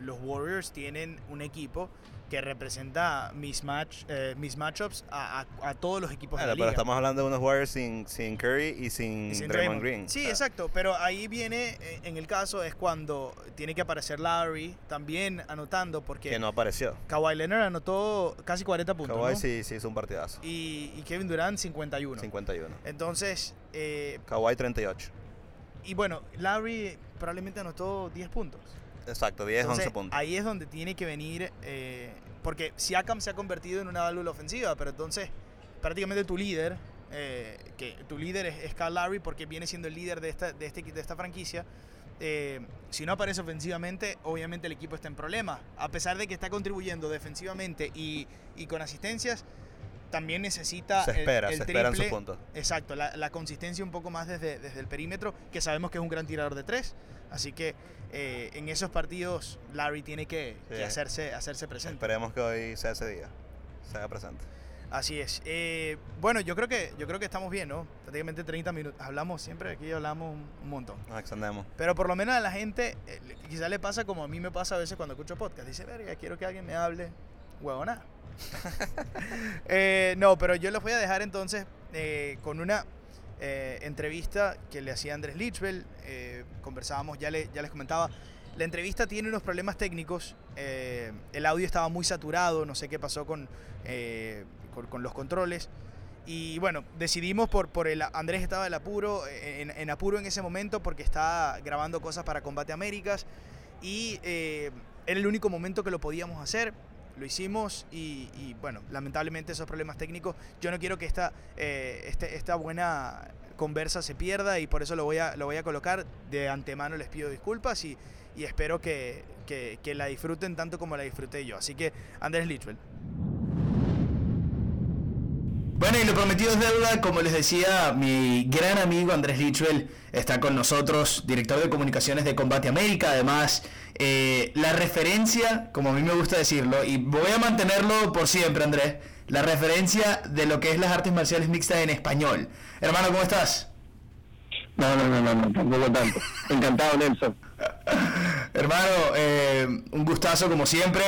los Warriors tienen un equipo que representa mismatch, eh, mismatchups a, a, a todos los equipos Claro, de la pero liga. estamos hablando de unos Warriors sin, sin Curry y sin, Y sin Draymond Draymond. Green. Sí, exacto, pero ahí viene, eh, en el caso, es cuando tiene que aparecer Larry también anotando, porque Que no apareció. Kawhi Leonard anotó casi 40 puntos, Kawhi ¿no? sí, sí hizo un partidazo. y, y Kevin Durant 51. 51. Entonces, eh, Kawhi 38. y bueno, Larry probablemente anotó 10 puntos. Exacto, 10, Entonces, 11 puntos. Ahí es donde tiene que venir, eh, porque Siakam se ha convertido en una válvula ofensiva, pero entonces prácticamente tu líder, eh, que tu líder es, es Kyle Lowry porque viene siendo el líder de esta, de este, de esta franquicia. eh, si no aparece ofensivamente, obviamente el equipo está en problemas. A pesar de que está contribuyendo defensivamente y, y con asistencias, también necesita Se el- espera, el, se esperan sus triple. puntos. Exacto, la, la consistencia un poco más desde, desde el perímetro, que sabemos que es un gran tirador de tres. Así que eh, en esos partidos Larry tiene que, hacerse, hacerse presente. Esperemos que hoy sea ese día. Se haga presente. Así es. Eh, bueno, yo creo que yo creo que estamos bien, ¿no? Prácticamente 30 minutos. Hablamos siempre, aquí hablamos un, montón. Nos extendemos. Pero por lo menos a la gente, eh, quizás le pasa como a mí me pasa a veces cuando escucho podcast. Dice, verga, quiero que alguien me hable. Huevona. eh, no, pero yo los voy a dejar entonces eh, con una eh, entrevista que le hacía Andrés Lichbel. Eh, conversábamos, ya, le, ya les comentaba. La entrevista tiene unos problemas técnicos. eh, el audio estaba muy saturado, no sé qué pasó con, eh, con, los controles. Y bueno, decidimos por, por el. Andrés estaba en apuro, en, en apuro en ese momento porque estaba grabando cosas para Combate Américas. Y era el único momento que lo podíamos hacer. Lo hicimos y, y, bueno, lamentablemente esos problemas técnicos. Yo no quiero que esta, eh, este, esta buena conversa se pierda y por eso lo voy a, lo voy a colocar. De antemano les pido disculpas y, y espero que, que, que la disfruten tanto como la disfruté yo. Así que, Andrés Lichwell. Bueno, y lo prometido es deuda, como les decía, mi gran amigo Andrés Lichwell está con nosotros, director de comunicaciones de Combate América, además eh, la referencia, como a mí me gusta decirlo, y voy a mantenerlo por siempre, Andrés, la referencia de lo que es las artes marciales mixtas en español. Hermano, ¿cómo estás? No, no, no, no, no tampoco tanto. Encantado, Nelson. Hermano, eh, un gustazo como siempre.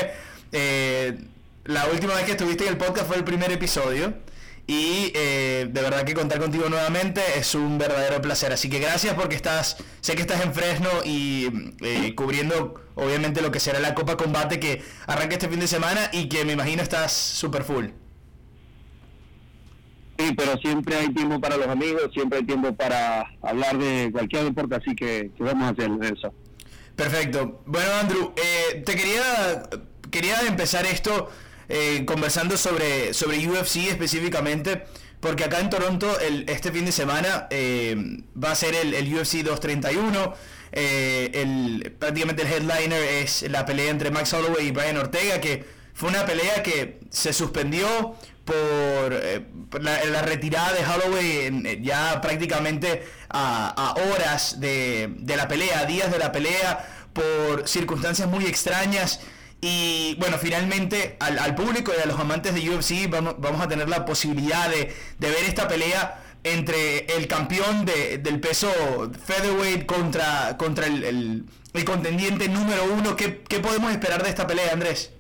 Eh, la última vez que estuviste en el podcast fue el primer episodio. Y eh, de verdad que contar contigo nuevamente es un verdadero placer. Así que gracias porque estás, sé que estás en Fresno y eh, cubriendo obviamente lo que será la Copa Combate que arranca este fin de semana y que me imagino estás super full. Sí, pero siempre hay tiempo para los amigos, siempre hay tiempo para hablar de cualquier deporte, así que, vamos a hacer eso. Perfecto. Bueno, Andrew, eh, te quería, quería empezar esto eh, conversando sobre, sobre UFC específicamente, porque acá en Toronto el, este fin de semana eh, va a ser el, el UFC 231. Eh, el, prácticamente el headliner es la pelea entre Max Holloway y Brian Ortega, que fue una pelea que se suspendió por, la, retirada de Holloway en, ya prácticamente a, a horas de, de la pelea, a días de la pelea, por circunstancias muy extrañas. Y bueno, finalmente al, al, público y a los amantes de UFC vamos, vamos a tener la posibilidad de, de, ver esta pelea entre el campeón de, del peso featherweight contra, contra el, el, contendiente número uno. ¿Qué, ¿Qué, podemos esperar de esta pelea, Andrés?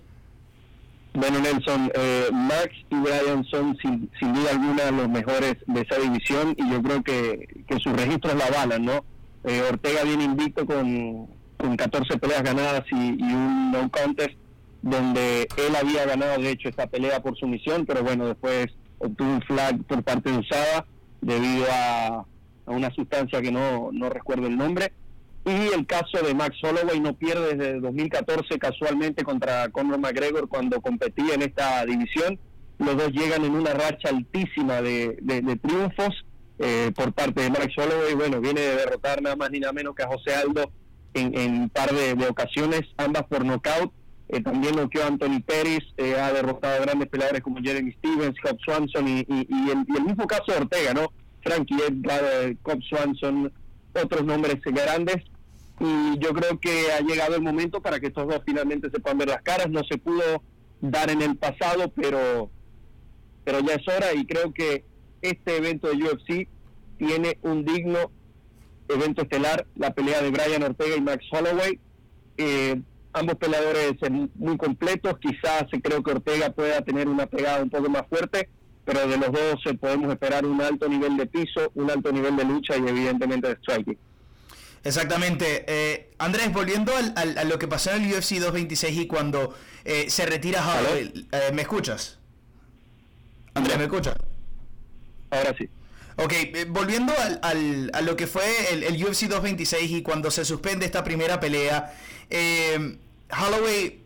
Bueno, Nelson, eh, Max y Brian son sin, sin, duda alguna los mejores de esa división y yo creo que, que sus registros la avalan, ¿no? Eh, Ortega viene invicto con, con 14 peleas ganadas y, y, un no contest donde él había ganado de hecho esta pelea por sumisión, pero bueno, después obtuvo un flag por parte de Usada debido a, una sustancia que no, no recuerdo el nombre. Y el caso de Max Holloway no pierde desde 2014 casualmente contra Conor McGregor cuando competía en esta división. Los dos llegan en una racha altísima de triunfos eh, por parte de Max Holloway. Bueno, viene de derrotar nada más ni nada menos que a José Aldo en, en un par de, ocasiones, ambas por nocaut. Eh, también noqueó a Anthony Pérez, eh, ha derrotado a grandes peleadores como Jeremy Stevens, Cobb Swanson y, y, y, el, mismo caso de Ortega, ¿no? Frankie Edgar, eh, Cobb Swanson, otros nombres grandes. Y yo creo que ha llegado el momento para que estos dos finalmente se puedan ver las caras. No se pudo dar en el pasado, pero, pero ya es hora y creo que este evento de UFC tiene un digno evento estelar, la pelea de Brian Ortega y Max Holloway. Eh, ambos peleadores muy completos, quizás creo que Ortega pueda tener una pegada un poco más fuerte, pero de los dos podemos esperar un alto nivel de piso, un alto nivel de lucha y evidentemente de striking. Exactamente. Eh, Andrés, volviendo al, al, a lo que pasó en el UFC 226 y cuando eh, se retira Holloway, eh, ¿me escuchas? Andrés, ¿me escuchas? Ahora sí. Ok, eh, volviendo al, al, a lo que fue el, el, UFC 226 y cuando se suspende esta primera pelea, eh, Holloway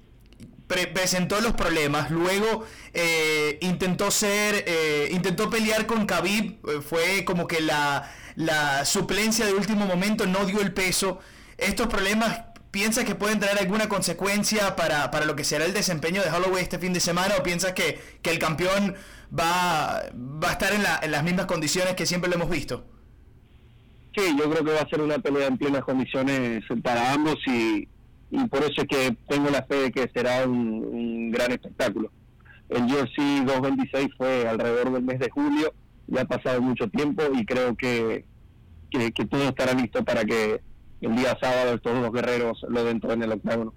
pre presentó los problemas, luego eh, intentó ser, eh, intentó pelear con Khabib, fue como que la, la suplencia de último momento no dio el peso. Estos problemas ¿Piensas que pueden tener alguna consecuencia para, para, lo que será el desempeño de Holloway este fin de semana? ¿O piensas que, que el campeón va, va a estar en, la, en, las mismas condiciones que siempre lo hemos visto? Sí, yo creo que va a ser una pelea en plenas condiciones para ambos y, y por eso es que tengo la fe de que será un, gran espectáculo. El UFC 226 fue alrededor del mes de julio, ya ha pasado mucho tiempo y creo que, que, que todo estará listo para que el día sábado todos los guerreros lo dentro en el octágono.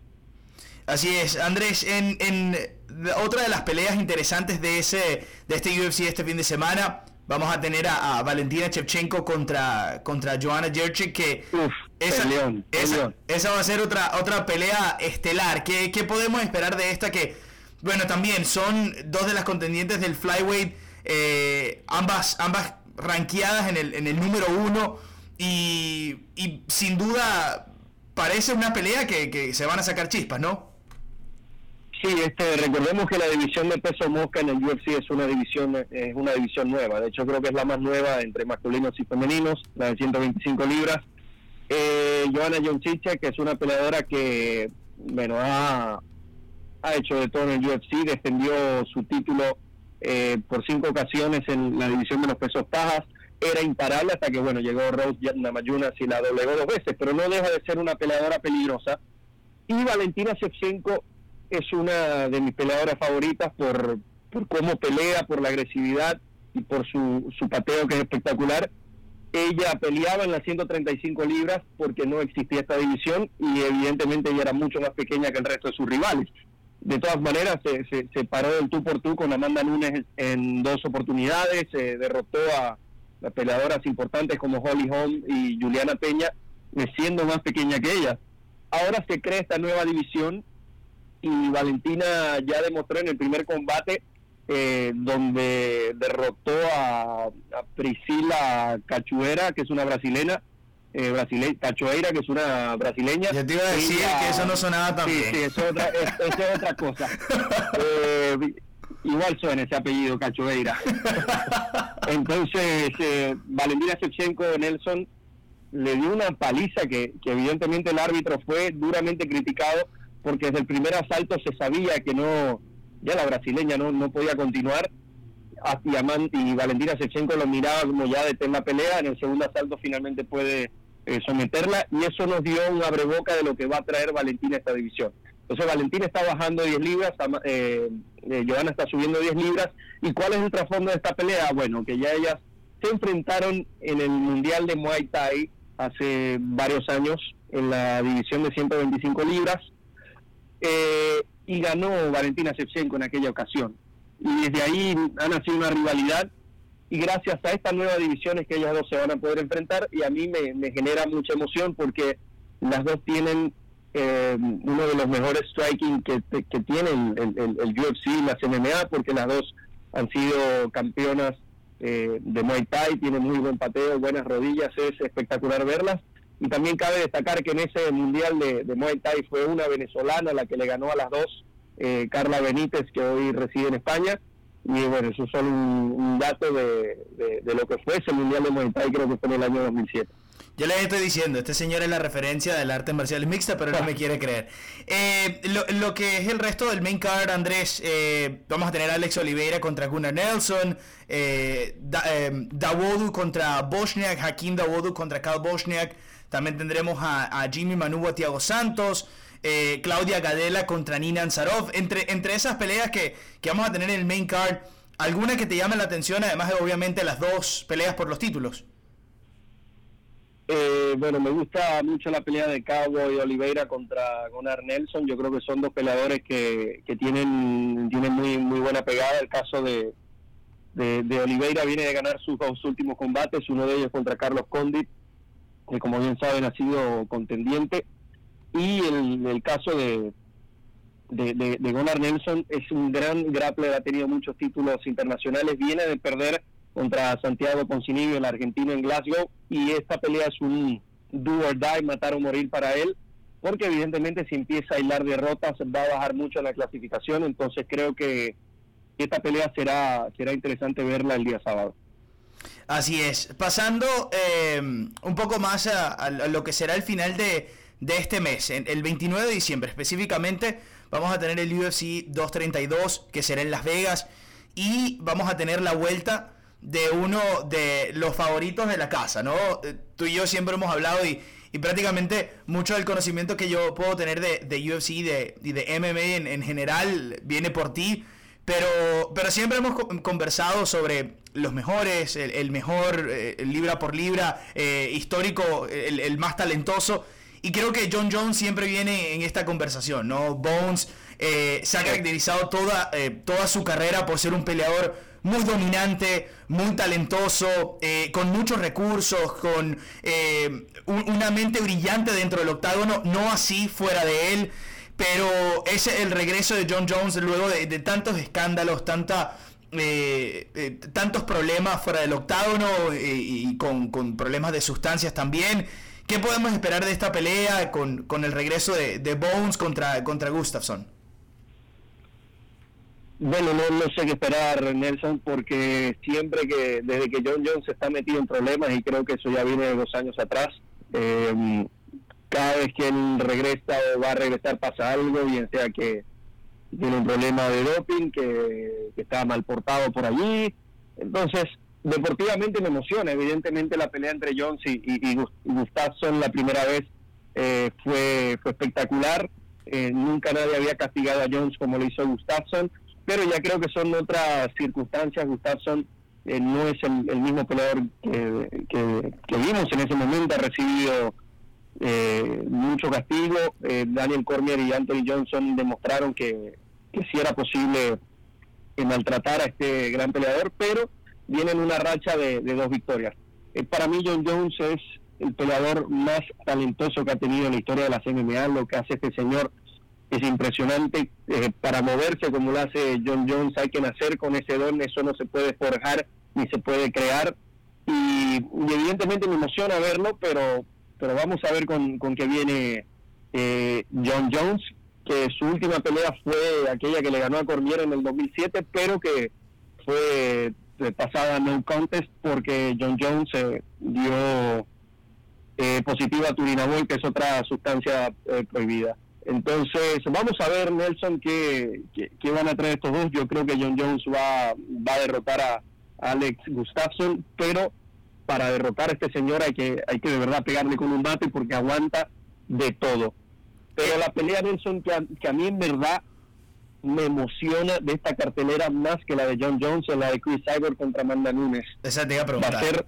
Así es, Andrés, en, en, otra de las peleas interesantes de ese de este UFC este fin de semana, Vamos a tener a, Valentina Shevchenko contra, contra Joanna Jędrzejczyk que esa, esa, va a ser otra, otra pelea estelar. ¿Qué, ¿Qué, podemos esperar de esta? Que, bueno, también son dos de las contendientes del flyweight, eh, ambas, ambas ranqueadas en el, en el número uno y, y sin duda parece una pelea que, que se van a sacar chispas, ¿no? Sí, este, recordemos que la división de peso mosca en el UFC es una división es una división nueva. De hecho, creo que es la más nueva entre masculinos y femeninos, la de 125 libras. Eh, Joana Joncic, que es una peleadora que, bueno, ha, ha hecho de todo en el UFC, defendió su título eh, por cinco ocasiones en la división de los pesos pajas. Era imparable hasta que, bueno, llegó Rose Namajunas y la doblegó dos veces, pero no deja de ser una peleadora peligrosa. Y Valentina Shevchenko es una de mis peleadoras favoritas por, por cómo pelea, por la agresividad y por su, su pateo que es espectacular. Ella peleaba en las 135 libras porque no existía esta división y evidentemente ella era mucho más pequeña que el resto de sus rivales. De todas maneras, se, se, paró del tú por tú con Amanda Nunes en dos oportunidades, se derrotó a peleadoras importantes como Holly Holm y Juliana Peña, siendo más pequeña que ella. Ahora se crea esta nueva división y Valentina ya demostró en el primer combate eh, donde derrotó a, Priscila Cachuera, que es una brasileña, eh, Cachoeira, que es una brasileña. Yo te iba a decir que eso no sonaba tan sí, Sí, eso es otra, es, otra cosa. eh, igual suena ese apellido, Cachoeira. Entonces, eh, Valentina Shevchenko Nelson le dio una paliza que, que evidentemente el árbitro fue duramente criticado porque desde el primer asalto se sabía que no, ya la brasileña no, no podía continuar y, y Valentina Sechenko lo miraba como ya de tema pelea, en el segundo asalto finalmente puede eh, someterla y eso nos dio un abreboca de lo que va a traer Valentina a esta división. Entonces Valentina está bajando 10 libras, eh, eh, está subiendo 10 libras. ¿Y cuál es el trasfondo de esta pelea? Bueno, que ya ellas se enfrentaron en el Mundial de Muay Thai hace varios años en la división de 125 libras eh, y ganó Valentina Shevchenko en aquella ocasión. Y desde ahí ha nacido una rivalidad y gracias a estas nuevas divisiones que ellas dos se van a poder enfrentar y a mí me, genera mucha emoción porque las dos tienen eh, uno de los mejores striking que, que tiene el, UFC y las MMA porque las dos han sido campeonas eh, de Muay Thai, tienen muy buen pateo, buenas rodillas, es espectacular verlas y también cabe destacar que en ese mundial de, Muay Thai fue una venezolana la que le ganó a las dos, eh, Carla Benítez, que hoy reside en España. Y bueno, eso es solo un, dato de, lo que fue ese mundial de Muay Thai, creo que fue en el año 2007. Yo le estoy diciendo, este señor es la referencia del arte marcial mixta, pero no me quiere creer. Eh, lo, lo, que es el resto del main card, Andrés, eh, vamos a tener a Alex Oliveira contra Gunnar Nelson, eh, Dawodu contra Bosniak, Hakim Dawodu contra Karl Bosniak, también tendremos a, Jimmy Manuwa, Thiago Santos, eh, Claudia Gadela contra Nina Ansarov. Entre, entre esas peleas que, vamos a tener en el main card, ¿alguna que te llame la atención, además de obviamente las dos peleas por los títulos? Eh, bueno, me gusta mucho la pelea de Cowboy Oliveira contra Gunnar Nelson. Yo creo que son dos peleadores que, que tienen, tienen muy, muy buena pegada. El caso de, de, Oliveira viene de ganar sus dos últimos combates, uno de ellos contra Carlos Condit que como bien saben ha sido contendiente, y el, el caso de, de, de, Gunnar Nelson es un gran grappler, ha tenido muchos títulos internacionales, viene de perder contra Santiago Poncinibio en la Argentina en Glasgow, y esta pelea es un do or die, matar o morir para él, porque evidentemente si empieza a hilar derrotas va a bajar mucho la clasificación, entonces creo que esta pelea será, será interesante verla el día sábado. Así es. Pasando eh, un poco más a, lo que será el final de, este mes, el 29 de diciembre específicamente, vamos a tener el UFC 232 que será en Las Vegas y vamos a tener la vuelta de uno de los favoritos de la casa, ¿no? Eh, tú y yo siempre hemos hablado y, prácticamente mucho del conocimiento que yo puedo tener de, UFC y de, de MMA en, general viene por ti. Pero, pero siempre hemos conversado sobre los mejores, el, mejor eh, libra por libra, eh, histórico, el, más talentoso. Y creo que John Jones siempre viene en esta conversación, ¿no? Bones eh, se ha caracterizado toda, toda su carrera por ser un peleador muy dominante, muy talentoso, eh, con muchos recursos, con eh, una mente brillante dentro del octágono, no así fuera de él. Pero ese el regreso de John Jones luego de, tantos escándalos, tanta, eh, tantos problemas fuera del octágono y con, problemas de sustancias también. ¿Qué podemos esperar de esta pelea con, el regreso de, de Bones contra, contra Gustafsson? Bueno, no, no sé qué esperar, Nelson, porque siempre que, desde que John Jones está metido en problemas, y creo que eso ya viene de dos años atrás, eh, cada vez que él regresa o va a regresar pasa algo, bien sea que tiene un problema de doping, que, está mal portado por allí. Entonces, deportivamente me emociona. Evidentemente la pelea entre Jones y, y, Gustafsson la primera vez eh, fue, fue espectacular. Eh, nunca nadie había castigado a Jones como lo hizo Gustafsson pero ya creo que son otras circunstancias. Gustafsson eh, no es el, mismo peleador que, vimos en ese momento, ha recibido eh, mucho castigo. Eh, Daniel Cormier y Anthony Johnson demostraron que, que sí era posible maltratar a este gran peleador, pero vienen una racha de, dos victorias. para mí John Jones es el peleador más talentoso que ha tenido en la historia de la MMA, lo que hace este señor es impresionante. Eh, para moverse como lo hace John Jones hay que nacer con ese don, eso no se puede forjar ni se puede crear. Y, evidentemente me emociona verlo, pero pero vamos a ver con, con qué viene eh, John Jones, que su última pelea fue aquella que le ganó a Cormier en el 2007, pero que fue pasada no contest porque John Jones eh, dio positiva a Turinabol, que es otra sustancia prohibida. Entonces, vamos a ver, Nelson, qué, qué, van a traer estos dos. Yo creo que John Jones va, va a derrotar a Alex Gustafsson, pero para derrotar a este señor hay que, hay que de verdad pegarle con un bate porque aguanta de todo. Pero la pelea, Nelson, que a, que a mí en verdad me emociona de esta cartelera más que la de John Jones o la de Chris Cyborg contra Amanda Nunes. Esa te iba a preguntar. Va a ser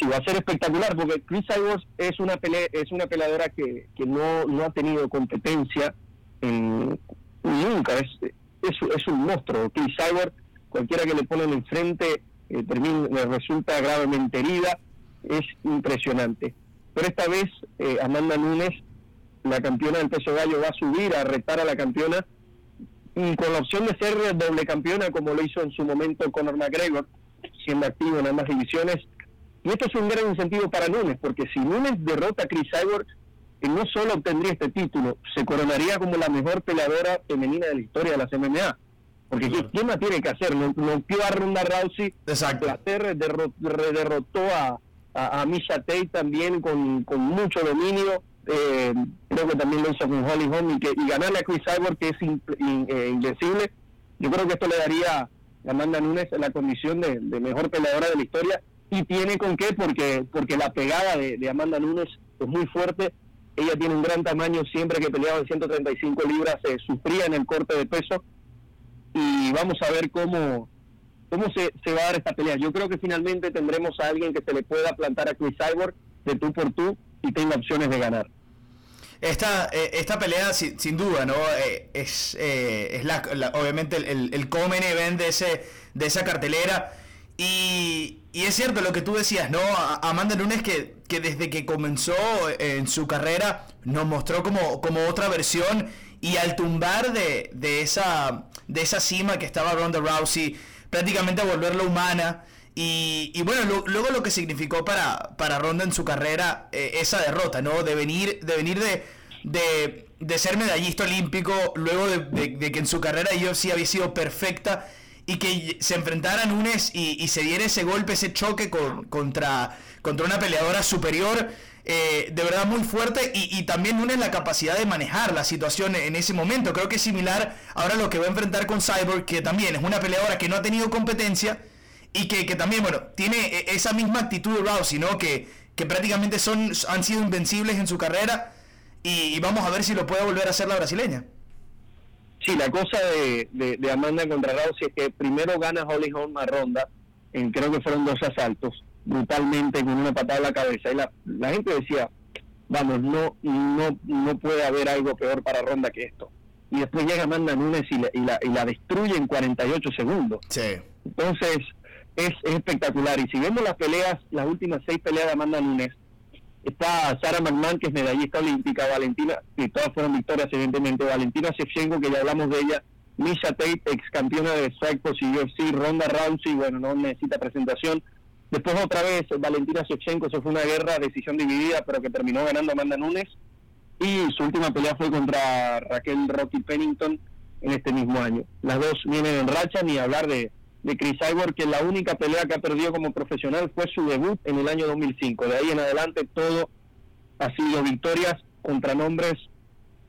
sí va a ser espectacular porque Chris Cyborg es una pele es una peleadora que, que no, no ha tenido competencia en, nunca. Es, es, es un monstruo. Chris Cyborg cualquiera que le ponen enfrente eh, termina, resulta gravemente herida. Es impresionante. Pero esta vez eh, Amanda Nunes la campeona del peso gallo va a subir a retar a la campeona. Y con la opción de ser doble campeona como lo hizo en su momento Conor McGregor siendo activo en ambas divisiones y esto es un gran incentivo para Nunes, porque si Nunes derrota a Chris Cyborg, no solo obtendría este título, se coronaría como la mejor peleadora femenina de la historia de las MMA. Porque ¿quién más tiene que hacer? No, no a Ronda Rousey, Exacto. derrotó a, a, Misha Tate también con, con mucho dominio. Eh, creo que también lo hizo con Holly Holm y, que, y ganarle a Chris Cyborg, que es eh, invencible. Yo creo que esto le daría a Amanda Nunes la condición de mejor peleadora de la historia y tiene con qué porque porque la pegada de, Amanda Nunes es muy fuerte ella tiene un gran tamaño siempre que peleaba en 135 libras se sufría en el corte de peso y vamos a ver cómo cómo se, se va a dar esta pelea yo creo que finalmente tendremos a alguien que se le pueda plantar a Chris Cyborg de tú por tú y tenga opciones de ganar esta, eh, esta pelea, sin, duda, ¿no? Eh, es, eh, es la, obviamente el, el, comen event de, ese, de esa cartelera. Y, es cierto lo que tú decías, ¿no? Amanda Nunes que, que desde que comenzó en su carrera nos mostró como, como otra versión y al tumbar de, de, esa, de esa cima que estaba Ronda Rousey, prácticamente a volverla humana. Y, y bueno, luego lo que significó para, para Ronda en su carrera eh, esa derrota, ¿no? De venir de, venir de, de, de ser medallista olímpico, luego de, de, que en su carrera yo sí había sido perfecta y que se enfrentara Nunes y, se diera ese golpe, ese choque contra, contra una peleadora superior. Eh, de verdad muy fuerte y, también Nunes la capacidad de manejar la situación en ese momento. Creo que es similar ahora lo que va a enfrentar con Cyborg, que también es una peleadora que no ha tenido competencia y que, también, bueno, tiene e, esa misma actitud de Rousey, ¿no? Que, que prácticamente son, han sido invencibles en su carrera y, y vamos a ver si lo puede volver a hacer la brasileña. Sí, la cosa de, de, Amanda contra Rousey es que primero gana Holly Holm a ronda, en, creo que fueron dos asaltos, brutalmente con una patada en la cabeza. Y la, la gente decía, vamos, no, no, no puede haber algo peor para ronda que esto. Y después llega Amanda Nunes y la, y la, y la destruye en 48 segundos. Sí. Entonces, es, espectacular. Y si vemos las peleas, las últimas seis peleas de Amanda Nunes, está Sara McMahon, que es medallista olímpica, Valentina, y todas fueron victorias, evidentemente, Valentina Shevchenko, que ya hablamos de ella, Misha Tate, ex campeona de Strikeforce y UFC, Ronda Rousey, bueno, no necesita presentación. Después otra vez, Valentina Shevchenko, eso fue una guerra, decisión dividida, pero que terminó ganando Amanda Nunes. Y su última pelea fue contra Raquel Rocky Pennington en este mismo año. Las dos vienen en racha, ni hablar de, de Chris Cyborg, que la única pelea que ha perdido como profesional fue su debut en el año 2005. De ahí en adelante todo ha sido victorias contra nombres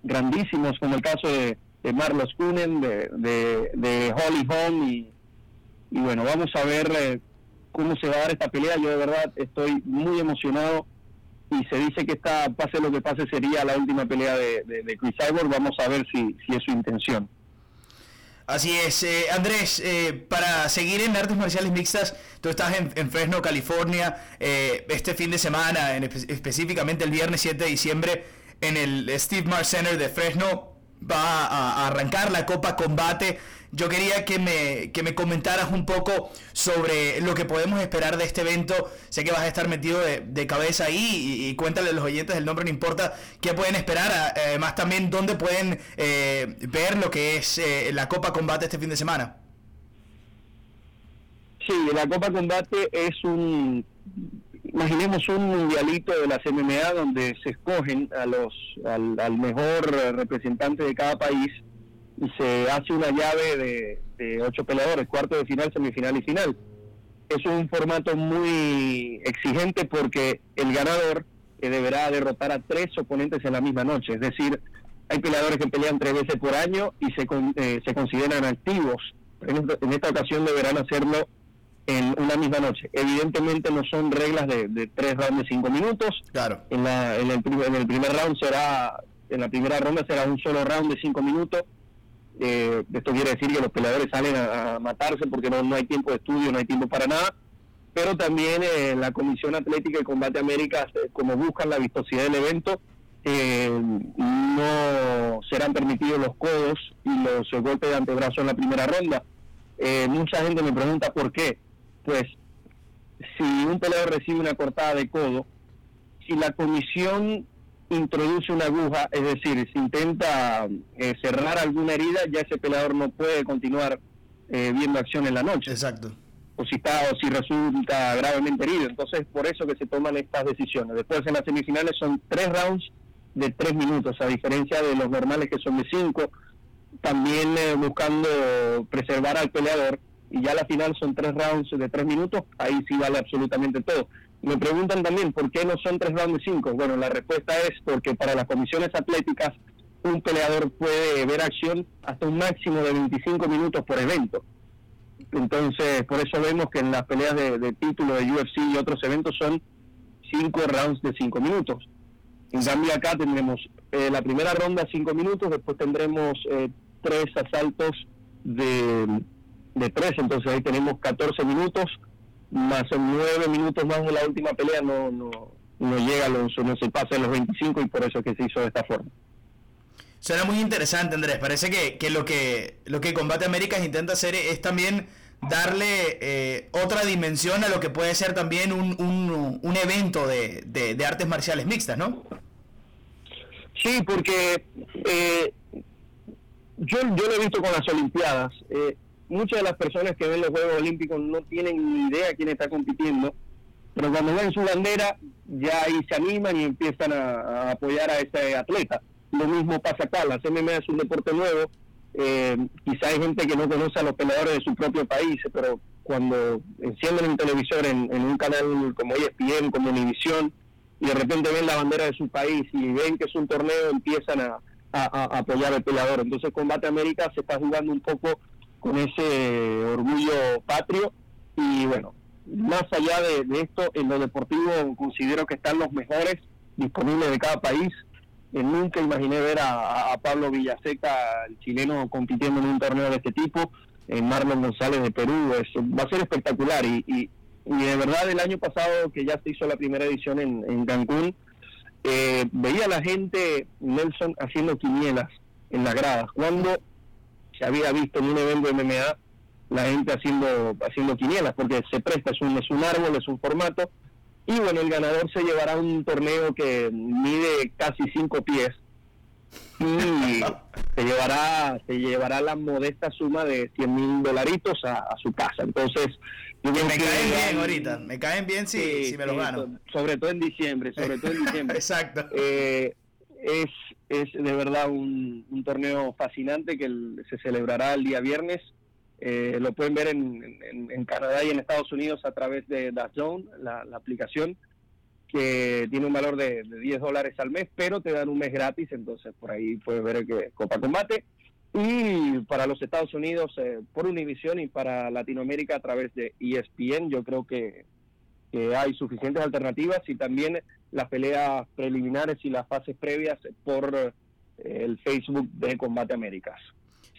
grandísimos, como el caso de, de Marlos Kunen, de, de, Holly Holm, y, y, bueno, vamos a ver eh, cómo se va a dar esta pelea. Yo de verdad estoy muy emocionado y se dice que esta, pase lo que pase, sería la última pelea de, de, Chris Cyborg. Vamos a ver si, si es su intención. Así es, eh, Andrés, eh, para seguir en artes marciales mixtas, tú estás en, Fresno, California, eh, este fin de semana, específicamente el viernes 7 de diciembre, en el Steve Mars Center de Fresno, va a arrancar la Copa Combate yo quería que me, que me comentaras un poco sobre lo que podemos esperar de este evento. Sé que vas a estar metido de, cabeza ahí y, cuéntale a los oyentes del nombre, no importa qué pueden esperar. Además, también dónde pueden eh, ver lo que es eh, la Copa Combate este fin de semana. Sí, la Copa Combate es un, imaginemos un mundialito de las MMA donde se escogen a los, al mejor representante de cada país y se hace una llave de, ocho peleadores, cuarto de final, semifinal y final. Es un formato muy exigente porque el ganador deberá derrotar a tres oponentes en la misma noche. Es decir, hay peleadores que pelean tres veces por año y se, eh, se consideran activos. En esta, ocasión deberán hacerlo en una misma noche. Evidentemente no son reglas de, tres rounds de cinco minutos. Claro. En, la, en, el, en el primer round será, en la primera ronda será un solo round de cinco minutos eh, esto quiere decir que los peleadores salen a, matarse porque no, no hay tiempo de estudio, no hay tiempo para nada. Pero también eh, la Comisión Atlética y Combate América, eh, como buscan la vistosidad del evento, eh, no serán permitidos los codos y los golpes de antebrazo en la primera ronda. mucha gente me pregunta por qué. Pues si un peleador recibe una cortada de codo, si la comisión introduce una aguja, es decir, si intenta eh, cerrar alguna herida, ya ese peleador no puede continuar eh, viendo acción en la noche. Exacto. O si está o si resulta gravemente herido. Entonces, por eso que se toman estas decisiones. Después en las semifinales son tres rounds de tres minutos, a diferencia de los normales que son de cinco, también eh, buscando preservar al peleador. Y ya la final son tres rounds de tres minutos, ahí sí vale absolutamente todo. Me preguntan también por qué no son tres rounds de cinco. Bueno, la respuesta es porque para las comisiones atléticas un peleador puede ver acción hasta un máximo de 25 minutos por evento. Entonces, por eso vemos que en las peleas de, título de UFC y otros eventos son cinco rounds de cinco minutos. En cambio, acá tendremos eh, la primera ronda cinco minutos, después tendremos eh, tres asaltos de, de tres, entonces ahí tenemos 14 minutos más nueve minutos más de la última pelea no, no, no llega a los, no se pasa en los 25 y por eso que se hizo de esta forma. Suena muy interesante, Andrés. Parece que, que lo que lo que Combate Américas intenta hacer es también darle eh, otra dimensión a lo que puede ser también un, un, un evento de, de, artes marciales mixtas, ¿no? Sí, porque eh, yo, yo lo he visto con las Olimpiadas. Eh, muchas de las personas que ven los Juegos Olímpicos no tienen ni idea quién está compitiendo, pero cuando ven su bandera ya ahí se animan y empiezan a, apoyar a ese atleta. Lo mismo pasa acá, la MMA es un deporte nuevo, eh, quizá hay gente que no conoce a los peleadores de su propio país, pero cuando encienden un televisor en, un canal como ESPN, como Univisión, y de repente ven la bandera de su país y ven que es un torneo, empiezan a, a apoyar al peleador. Entonces Combate América se está jugando un poco con ese orgullo patrio. Y bueno, más allá de, esto, en lo deportivo considero que están los mejores disponibles de cada país. Eh, nunca imaginé ver a, Pablo Villaseca, el chileno, compitiendo en un torneo de este tipo, en Marlon González de Perú, es, va a ser espectacular. Y, y, de verdad el año pasado que ya se hizo la primera edición en, en Cancún, eh, veía a la gente, Nelson, haciendo quinielas en las gradas, cuando había visto en un evento de MMA la gente haciendo haciendo quinielas, porque se presta, es un, es un árbol, es un formato, y bueno, el ganador se llevará un torneo que mide casi cinco pies, y se llevará, se llevará la modesta suma de 100 mil dolaritos a, su casa. Entonces, me caen bien ahorita, me caen bien si, si me lo gano. Sobre todo en diciembre, sobre todo en diciembre. Exacto. Eh, es, es de verdad un, torneo fascinante que se celebrará el día viernes. Eh, lo pueden ver en, en, Canadá y en Estados Unidos a través de DAZN, la, la aplicación que tiene un valor de, 10 dólares al mes, pero te dan un mes gratis, entonces por ahí puedes ver que Copa Combate. Y para los Estados Unidos eh, por Univision y para Latinoamérica a través de ESPN, yo creo que, hay suficientes alternativas y también las peleas preliminares y las fases previas por eh, el Facebook de Combate Américas.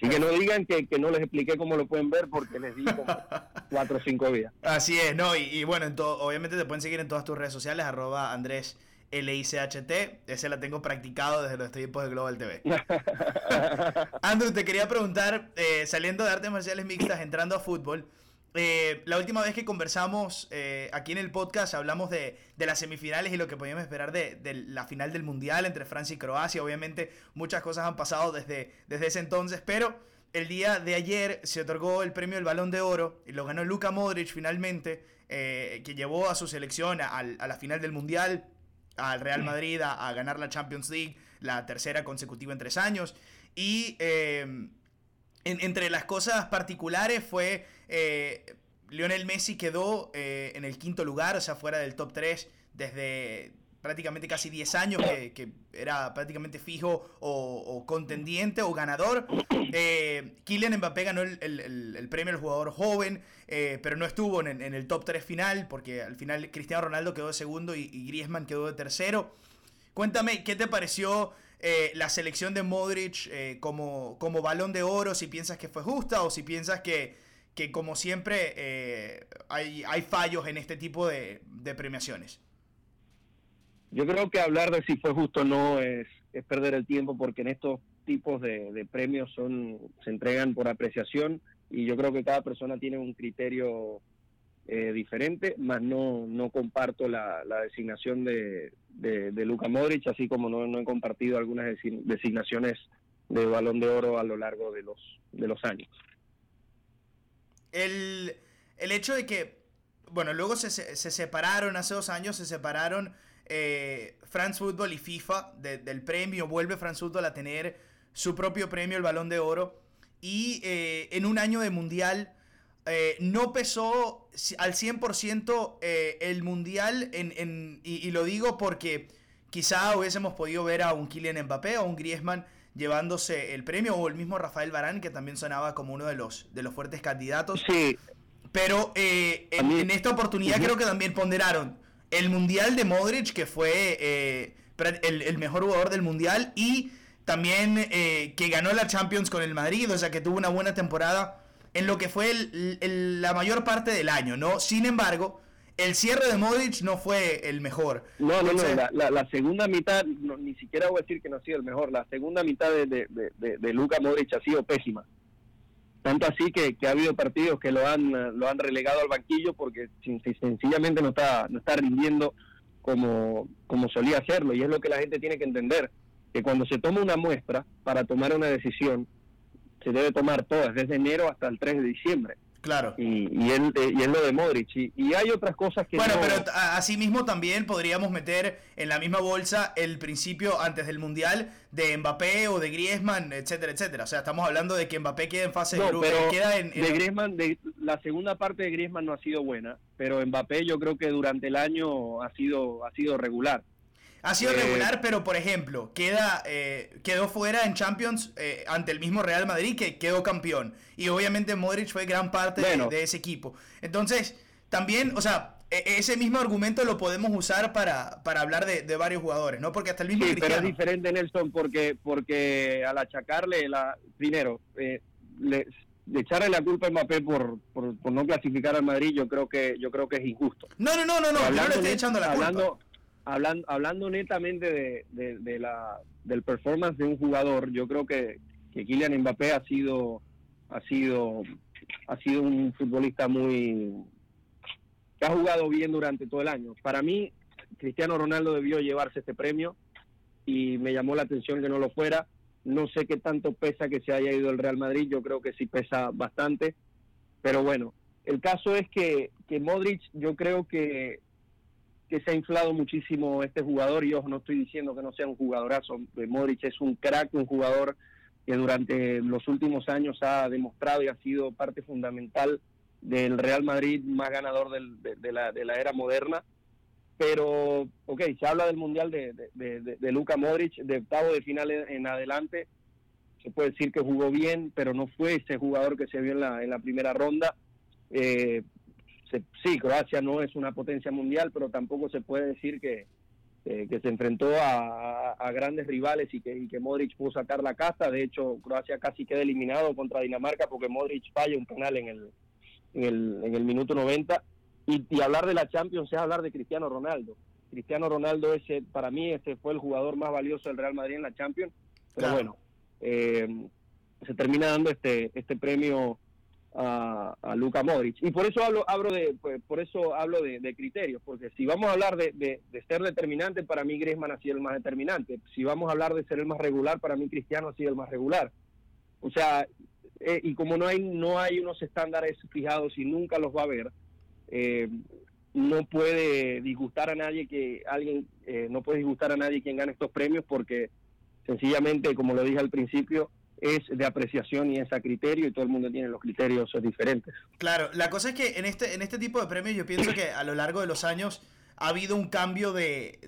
Y que no digan que, no les expliqué cómo lo pueden ver porque les di como cuatro o cinco días. Así es, ¿no? Y, bueno, obviamente te pueden seguir en todas tus redes sociales, arroba Andrés LICHT. Ese la tengo practicado desde los tiempos de Global TV. Andrew, te quería preguntar, eh, saliendo de artes marciales mixtas, entrando a fútbol, eh, la última vez que conversamos eh, aquí en el podcast hablamos de, las semifinales y lo que podíamos esperar de, la final del Mundial entre Francia y Croacia. Obviamente muchas cosas han pasado desde, desde ese entonces, pero el día de ayer se otorgó el premio del Balón de Oro y lo ganó Luka Modric finalmente, eh, que llevó a su selección a, la final del Mundial, al Real Madrid a, ganar la Champions League, la tercera consecutiva en tres años. Y entre las cosas particulares fue eh, Lionel Messi quedó eh, en el quinto lugar, o sea, fuera del top 3 desde prácticamente casi 10 años, que, era prácticamente fijo o, contendiente o ganador. Eh, Kylian Mbappé ganó el, premio al jugador joven, eh, pero no estuvo en, el top 3 final, porque al final Cristiano Ronaldo quedó de segundo y, y Griezmann quedó de tercero. Cuéntame, ¿qué te pareció la selección de Modric como, como balón de oro, si piensas que fue justa o si piensas que, que como siempre eh, hay, hay fallos en este tipo de, premiaciones. Yo creo que hablar de si fue justo o no es, es perder el tiempo porque en estos tipos de, de, premios son se entregan por apreciación y yo creo que cada persona tiene un criterio eh, diferente, más no, no comparto la, designación de, de, Luka Modric, así como no, he compartido algunas designaciones de balón de oro a lo largo de los, de los años. El, hecho de que, bueno, luego se, se, separaron, hace dos años se separaron eh, France Football y FIFA del premio, vuelve France Football a tener su propio premio, el balón de oro, y eh, en un año de mundial eh, no pesó al 100% eh, el mundial, en, y, lo digo porque quizá hubiésemos podido ver a un Kylian Mbappé o un Griezmann llevándose el premio, o el mismo Rafael Barán, que también sonaba como uno de los, de los fuertes candidatos. Sí. Pero eh, en, esta oportunidad creo que también ponderaron el mundial de Modric, que fue el, el, mejor jugador del mundial, y también que ganó la Champions con el Madrid, o sea que tuvo una buena temporada en lo que fue la mayor parte del año, ¿no? Sin embargo, el cierre de Modric no fue el mejor. No, no, no, la, segunda mitad, ni siquiera voy a decir que no ha sido el mejor, la segunda mitad de, de, de, Luka Modric ha sido pésima. Tanto así que, ha habido partidos que lo han, lo han relegado al banquillo porque sencillamente no está, no está rindiendo como, como solía hacerlo. Y es lo que la gente tiene que entender, que cuando se toma una muestra para tomar una decisión, se debe tomar todas, desde enero hasta el 3 de diciembre. Claro. Y, y, él, eh, y lo de Modric. Y, hay otras cosas que. Bueno, pero asimismo también podríamos meter en la misma bolsa el principio antes del Mundial de Mbappé o de Griezmann, etcétera, etcétera. O sea, estamos hablando de que Mbappé queda en fase de grupo. Queda en, De Griezmann, de, la segunda parte de Griezmann no ha sido buena, pero Mbappé yo creo que durante el año ha sido, ha sido regular. Ha sido regular, pero por ejemplo, queda, eh, quedó fuera en Champions eh, ante el mismo Real Madrid que quedó campeón. Y obviamente Modric fue gran parte de, ese equipo. Entonces, también, o sea, e, ese mismo argumento lo podemos usar para, para hablar de, varios jugadores, ¿no? Porque hasta el mismo sí, pero es diferente, Nelson, porque, porque al achacarle, la primero, eh, le, echarle la culpa a Mbappé por, por, no clasificar al Madrid, yo creo que yo creo que es injusto. No, no, no, no, no, no le estoy echando la culpa hablando, hablando netamente de, de, la, del performance de un jugador, yo creo que, que Kylian Mbappé ha sido, ha sido ha sido un futbolista muy que ha jugado bien durante todo el año. Para mí, Cristiano Ronaldo debió llevarse este premio y me llamó la atención que no lo fuera. No sé qué tanto pesa que se haya ido el Real Madrid, yo creo que sí pesa bastante, pero bueno, el caso es que, que Modric yo creo que, que se ha inflado muchísimo este jugador y yo no estoy diciendo que no sea un jugadorazo, Modric es un crack, un jugador que durante los últimos años ha demostrado y ha sido parte fundamental del Real Madrid más ganador de, la, de la era moderna. Pero, ok, se habla del Mundial de, de, Luka Modric, de octavo de final en, adelante. Se puede decir que jugó bien, pero no fue ese jugador que se vio en la, en la primera ronda. Eh, sí, Croacia no es una potencia mundial, pero tampoco se puede decir que, eh, que se enfrentó a, grandes rivales y que, que Modric pudo sacar la casta. De hecho, Croacia casi queda eliminado contra Dinamarca porque Modric falla un penal en el, en el, en el minuto 90. Y, hablar de la Champions es hablar de Cristiano Ronaldo. Cristiano Ronaldo, ese, para mí, ese fue el jugador más valioso del Real Madrid en la Champions. Pero bueno, eh, se termina dando este, este premio a, a Luka Modric. Y por eso hablo, hablo de, pues, por eso hablo de, criterios, porque si vamos a hablar de, de, ser determinante, para mí Griezmann ha sido el más determinante. Si vamos a hablar de ser el más regular, para mí Cristiano ha sido el más regular. O sea, eh, y como no hay, no hay unos estándares fijados y nunca los va a haber, eh, no puede disgustar a nadie que alguien, eh, no puede disgustar a nadie quien gane estos premios porque sencillamente, como lo dije al principio, es de apreciación y es a criterio y todo el mundo tiene los criterios diferentes. Claro, la cosa es que en este, en este tipo de premios yo pienso que a lo largo de los años ha habido un cambio de,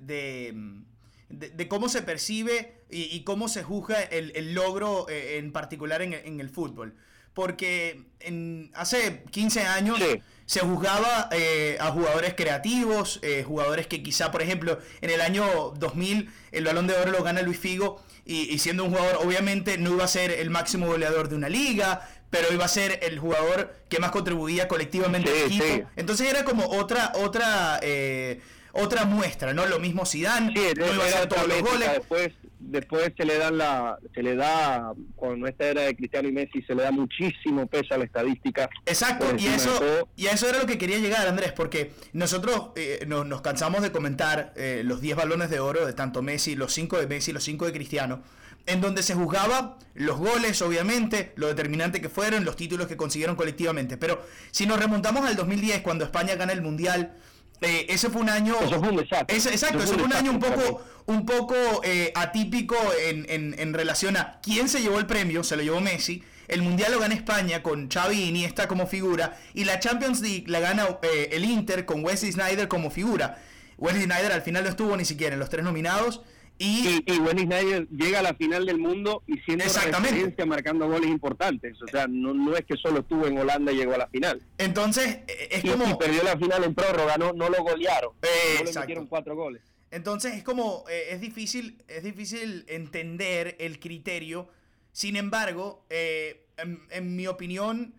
de, cómo se percibe y, cómo se juzga el, logro eh, en particular en, el fútbol. Porque en, hace 15 años se juzgaba eh, a jugadores creativos, eh, jugadores que quizá, por ejemplo, en el año 2000 el balón de oro lo gana Luis Figo y, siendo un jugador, obviamente no iba a ser el máximo goleador de una liga, pero iba a ser el jugador que más contribuía colectivamente al equipo. Entonces era como otra, otra, eh, otra muestra, ¿no? Lo mismo Zidane, no iba a hacer todos los goles. Después, después se le dan la, se le da, con esta era de Cristiano y Messi, se le da muchísimo peso a la estadística. Exacto, y eso, y eso era lo que quería llegar, Andrés, porque nosotros eh, nos, cansamos de comentar eh, los 10 balones de oro de tanto Messi, los 5 de Messi, los 5 de Cristiano, en donde se juzgaba los goles, obviamente, lo determinante que fueron, los títulos que consiguieron colectivamente. Pero si nos remontamos al 2010, cuando España gana el Mundial, eh, ese fue un año. Eso fue un desastre. exacto, eso fue un, año un poco, un poco eh, atípico en, en, en, relación a quién se llevó el premio, se lo llevó Messi. El Mundial lo gana España con Xavi y Iniesta como figura. Y la Champions League la gana eh, el Inter con Wesley Snyder como figura. Wesley Snyder al final no estuvo ni siquiera en los tres nominados. Y, y, Snyder llega a la final del mundo y siendo experiencia marcando goles importantes. O sea, no, no es que solo estuvo en Holanda y llegó a la final. Entonces, eh, es como. Y perdió la final en prórroga, no, no lo golearon. no le metieron cuatro goles. Entonces, es como. Eh, es, difícil, es difícil entender el criterio. Sin embargo, eh, en, mi opinión,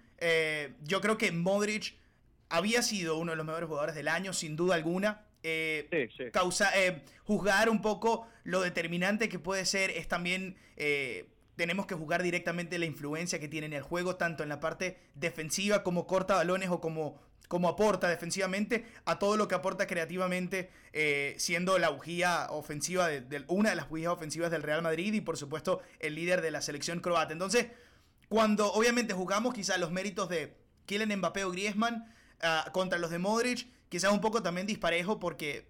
yo creo que Modric había sido uno de los mejores jugadores del año, sin duda alguna eh, Causa, eh, juzgar un poco lo determinante que puede ser es también... Eh, tenemos que jugar directamente la influencia que tiene en el juego, tanto en la parte defensiva como corta balones o como, como aporta defensivamente, a todo lo que aporta creativamente, siendo la bujía ofensiva, de, una de las bujías ofensivas del Real Madrid y por supuesto el líder de la selección croata. Entonces, cuando obviamente jugamos quizá los méritos de Kylian Mbappé o Griezmann ah, contra los de Modric, quizás un poco también disparejo porque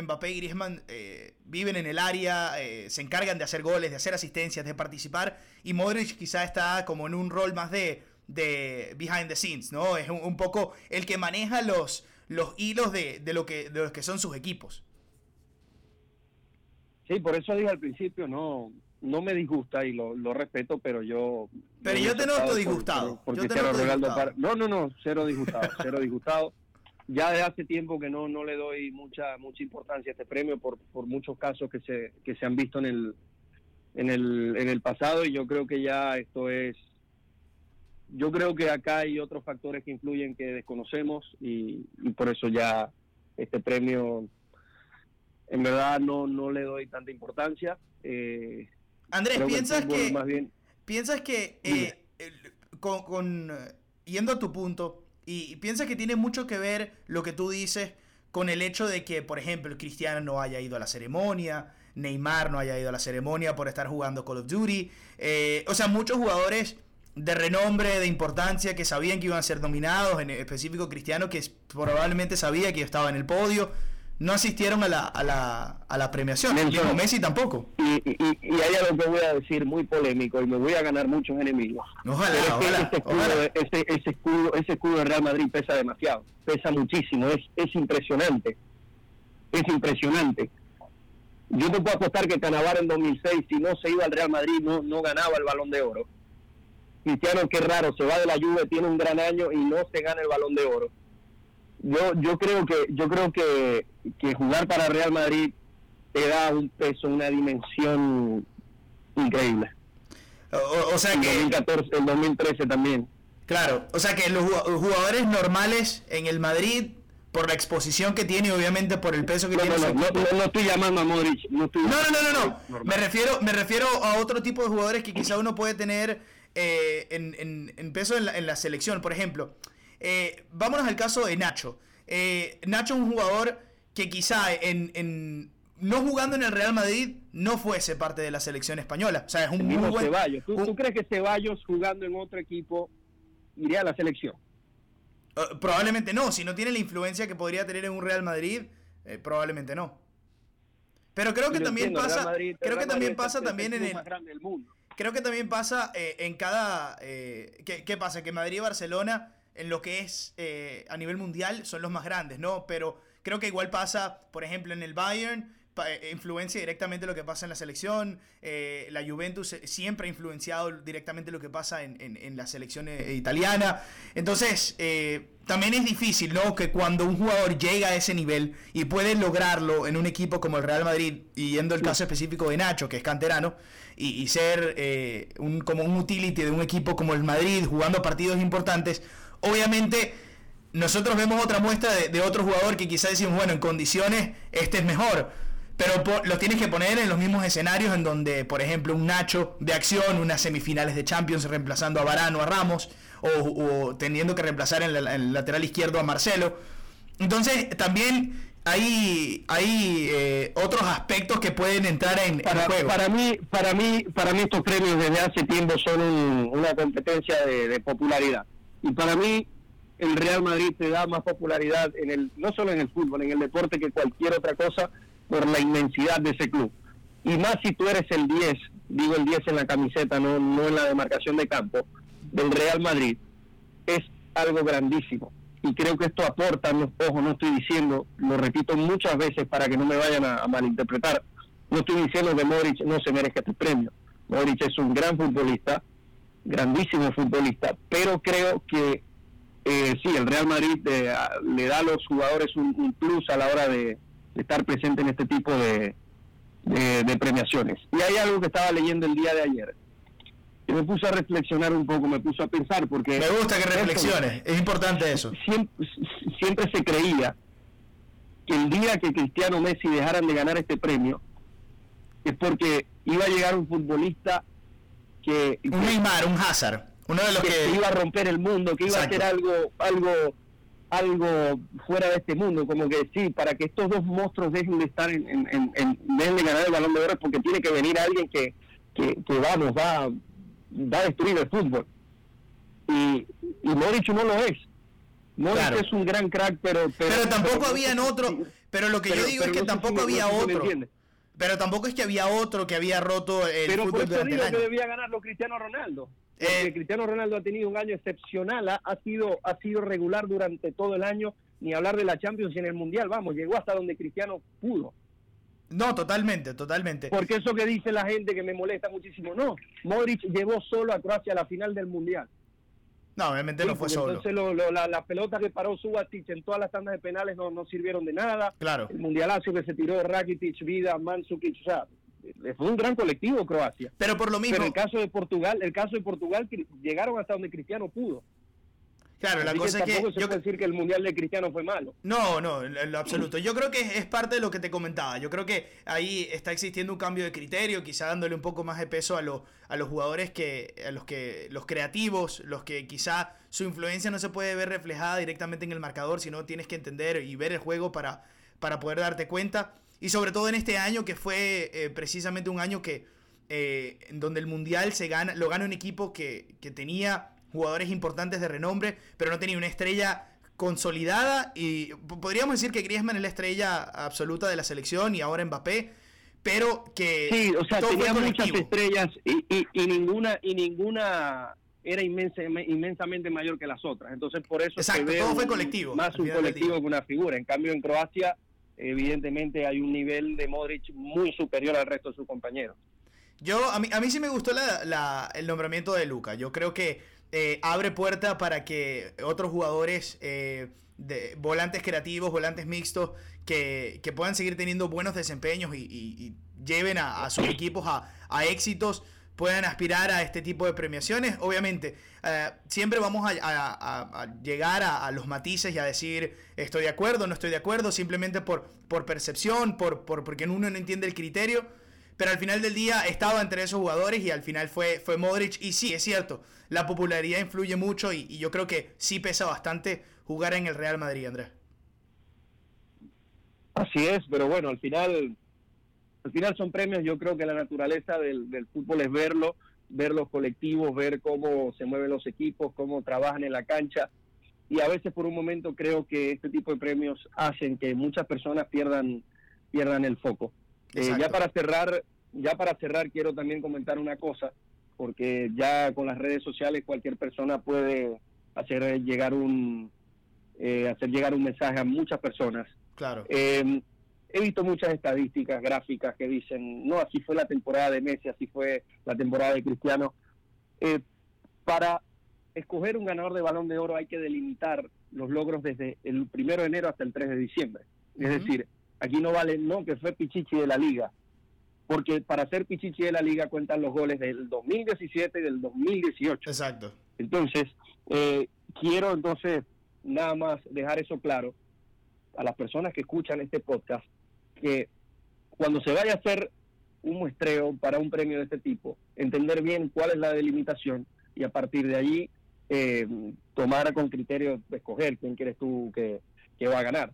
Mbappé y Griezmann eh, viven en el área, eh, se encargan de hacer goles, de hacer asistencias, de participar, y Modric quizá está como en un rol más de, de behind the scenes, ¿no? Es un, poco el que maneja los, los hilos de, de, lo que, de los que son sus equipos. Sí, por eso dije al principio, no, no me disgusta y lo, lo respeto, pero yo... Pero yo te noto disgustado. yo te noto disgustado. No, no, no, cero disgustado, cero disgustado ya de hace tiempo que no, no le doy mucha mucha importancia a este premio por, por muchos casos que se, que se han visto en el, en, el, en el pasado y yo creo que ya esto es yo creo que acá hay otros factores que influyen que desconocemos y, por eso ya este premio en verdad no, no le doy tanta importancia. Eh, Andrés, ¿piensas que, más bien, piensas que eh, con, con yendo a tu punto, y, piensa que tiene mucho que ver lo que tú dices con el hecho de que, por ejemplo, Cristiano no haya ido a la ceremonia, Neymar no haya ido a la ceremonia por estar jugando Call of Duty. Eh, o sea, muchos jugadores de renombre, de importancia, que sabían que iban a ser nominados, en específico Cristiano, que probablemente sabía que estaba en el podio, no asistieron a la, a la, a la premiación. Nelson, Messi tampoco. Y, y, y, hay algo que voy a decir muy polémico y me voy a ganar muchos enemigos. Ojalá, ese, escudo, Ese, ese, escudo, ese escudo de Real Madrid pesa demasiado, pesa muchísimo, es, es impresionante. Es impresionante. Yo te puedo apostar que Canavar en 2006, si no se iba al Real Madrid, no, no ganaba el balón de oro. Cristiano, qué raro, se va de la lluvia, tiene un gran año y no se gana el balón de oro yo yo creo que yo creo que, que jugar para Real Madrid te da un peso, una dimensión increíble. O, sea que el 2014, el 2013 también. Claro, o sea que los jugadores normales en el Madrid por la exposición que tiene obviamente por el peso que tiene no, no, no, no, estoy llamando a Modric no, no, no, no, no, me refiero me refiero a otro tipo de jugadores que quizá uno puede tener eh, en, en, en, peso en la, en la selección por ejemplo eh, vámonos al caso de Nacho. Eh, Nacho es un jugador que quizá en, no jugando en el Real Madrid no fuese parte de la selección española. O sea, es un muy buen, Ceballos. ¿Tú, crees que Ceballos jugando en otro equipo iría a la selección? Eh, probablemente no. Si no tiene la influencia que podría tener en un Real Madrid, probablemente no. Pero creo que también pasa, creo que también pasa también en el, creo que también pasa en cada, ¿qué, ¿qué, pasa? Que Madrid y Barcelona en lo que es eh, a nivel mundial son los más grandes, ¿no? Pero creo que igual pasa, por ejemplo, en el Bayern, eh, influencia directamente lo que pasa en la selección. Eh, la Juventus siempre ha influenciado directamente lo que pasa en, en, la selección italiana. Entonces, también es difícil, ¿no? Que cuando un jugador llega a ese nivel y puede lograrlo en un equipo como el Real Madrid, y yendo el caso específico de Nacho, que es canterano, y, ser un, como un utility de un equipo como el Madrid, jugando partidos importantes, Obviamente, nosotros vemos otra muestra de, otro jugador que quizás decimos, bueno, en condiciones este es mejor. Pero los tienes que poner en los mismos escenarios en donde, por ejemplo, un Nacho de acción, unas semifinales de Champions reemplazando a Varano, a Ramos, o, teniendo que reemplazar en, el lateral izquierdo a Marcelo. Entonces, también hay, hay eh, otros aspectos que pueden entrar en, para, juego. Para mí, para mí, para mí estos premios desde hace tiempo son una competencia de popularidad. Y para mí, el Real Madrid te da más popularidad, en el no solo en el fútbol, en el deporte que cualquier otra cosa, por la inmensidad de ese club. Y más si tú eres el 10, digo el 10 en la camiseta, no, no en la demarcación de campo, del Real Madrid, es algo grandísimo. Y creo que esto aporta, no, ojo, no estoy diciendo, lo repito muchas veces para que no me vayan a, malinterpretar, no estoy diciendo que Modric no se merezca este premio. Modric es un gran futbolista, grandísimo futbolista, pero creo que eh, sí, el Real Madrid eh, le da a los jugadores un, plus a la hora de, estar presente en este tipo de, de, premiaciones. Y hay algo que estaba leyendo el día de ayer, que me puso a reflexionar un poco, me puso a pensar, porque... Me gusta que reflexiones, es importante eso. Siempre, siempre se creía que el día que Cristiano Messi dejaran de ganar este premio, es porque iba a llegar un futbolista que, un Neymar, un Hazard, uno de los que, iba a romper el mundo, que iba a hacer algo, algo, algo fuera de este mundo, como que sí, para que estos dos monstruos dejen de estar en, en, en, dejen de ganar el balón de oro, porque tiene que venir alguien que, que, que vamos, va, va a destruir el fútbol. Y, y Modric no lo es. Modric es un gran crack, pero... Pero, tampoco había habían otro... Pero lo que yo digo es que tampoco había otro. Pero tampoco es que había otro que había roto el Pero fútbol por eso digo que debía ganarlo Cristiano Ronaldo. Eh, Cristiano Ronaldo ha tenido un año excepcional, ha, sido ha sido regular durante todo el año, ni hablar de la Champions y en el Mundial, vamos, llegó hasta donde Cristiano pudo. No, totalmente, totalmente. Porque eso que dice la gente que me molesta muchísimo, no, Modric llevó solo a Croacia a la final del Mundial. No, obviamente no fue solo. Entonces lo, la, las pelotas que paró Subatic en todas las tandas de penales no, no sirvieron de nada. Claro. El mundialazo que se tiró Rakitic, Vida, Mandzukic, o sea, fue un gran colectivo Croacia. Pero por lo mismo. Pero el caso de Portugal, el caso de Portugal llegaron hasta donde Cristiano pudo. Claro, la cosa es que. yo puede decir que el mundial de Cristiano fue malo. No, no, en lo absoluto. Yo creo que es parte de lo que te comentaba. Yo creo que ahí está existiendo un cambio de criterio, quizá dándole un poco más de peso a, a los jugadores que. a los que. los creativos, los que quizá su influencia no se puede ver reflejada directamente en el marcador, sino tienes que entender y ver el juego para, para poder darte cuenta. Y sobre todo en este año, que fue eh, precisamente un año que. Eh, en donde el mundial se gana, lo gana un equipo que, que tenía jugadores importantes de renombre, pero no tenía una estrella consolidada y podríamos decir que Griezmann es la estrella absoluta de la selección y ahora Mbappé, pero que sí, o sea, tenía muchas estrellas y, y, ninguna y ninguna era inmensa, inmensamente mayor que las otras. Entonces, por eso Exacto, todo fue colectivo. Más un colectivo que una figura. En cambio, en Croacia, evidentemente hay un nivel de Modric muy superior al resto de sus compañeros. Yo, a mí, a mí sí me gustó la, el nombramiento de Luca. Yo creo que eh, abre puerta para que otros jugadores, eh, de, volantes creativos, volantes mixtos, que, puedan seguir teniendo buenos desempeños y, lleven a, sus equipos a, éxitos, puedan aspirar a este tipo de premiaciones. Obviamente, eh, siempre vamos a, llegar a, los matices y a decir estoy de acuerdo, no estoy de acuerdo, simplemente por, por percepción, por, por, porque uno no entiende el criterio pero al final del día estaba entre esos jugadores y al final fue, fue Modric. Y sí, es cierto, la popularidad influye mucho y, yo creo que sí pesa bastante jugar en el Real Madrid, Andrés. Así es, pero bueno, al final, al final son premios. Yo creo que la naturaleza del, del fútbol es verlo, ver los colectivos, ver cómo se mueven los equipos, cómo trabajan en la cancha. Y a veces por un momento creo que este tipo de premios hacen que muchas personas pierdan, pierdan el foco. Eh, ya para cerrar, ya para cerrar quiero también comentar una cosa, porque ya con las redes sociales cualquier persona puede hacer llegar un eh, hacer llegar un mensaje a muchas personas. Claro. Eh, he visto muchas estadísticas gráficas que dicen, no, así fue la temporada de Messi, así fue la temporada de Cristiano. para escoger un ganador de balón de oro hay que delimitar los logros desde el primero de enero hasta el 3 de diciembre. Es decir, Aquí no vale no que fue Pichichi de la liga, porque para ser Pichichi de la liga cuentan los goles del 2017 y del 2018. Exacto. Entonces, eh, quiero entonces nada más dejar eso claro a las personas que escuchan este podcast, que cuando se vaya a hacer un muestreo para un premio de este tipo, entender bien cuál es la delimitación y a partir de allí eh, tomar con criterio de escoger quién quieres tú que, que va a ganar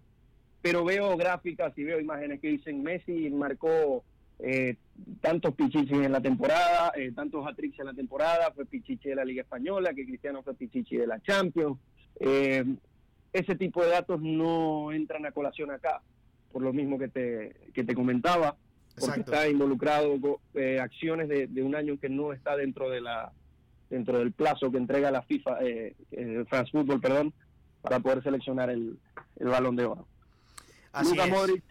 pero veo gráficas y veo imágenes que dicen Messi marcó eh, tantos pichichis en la temporada, eh, tantos hat en la temporada, fue pichichi de la Liga Española, que Cristiano fue pichichi de la Champions. Eh, ese tipo de datos no entran a colación acá, por lo mismo que te, que te comentaba, porque está involucrado con acciones de, un año que no está dentro de la dentro del plazo que entrega la FIFA, France Football, perdón, para poder seleccionar el, el balón de oro. Luka Modric,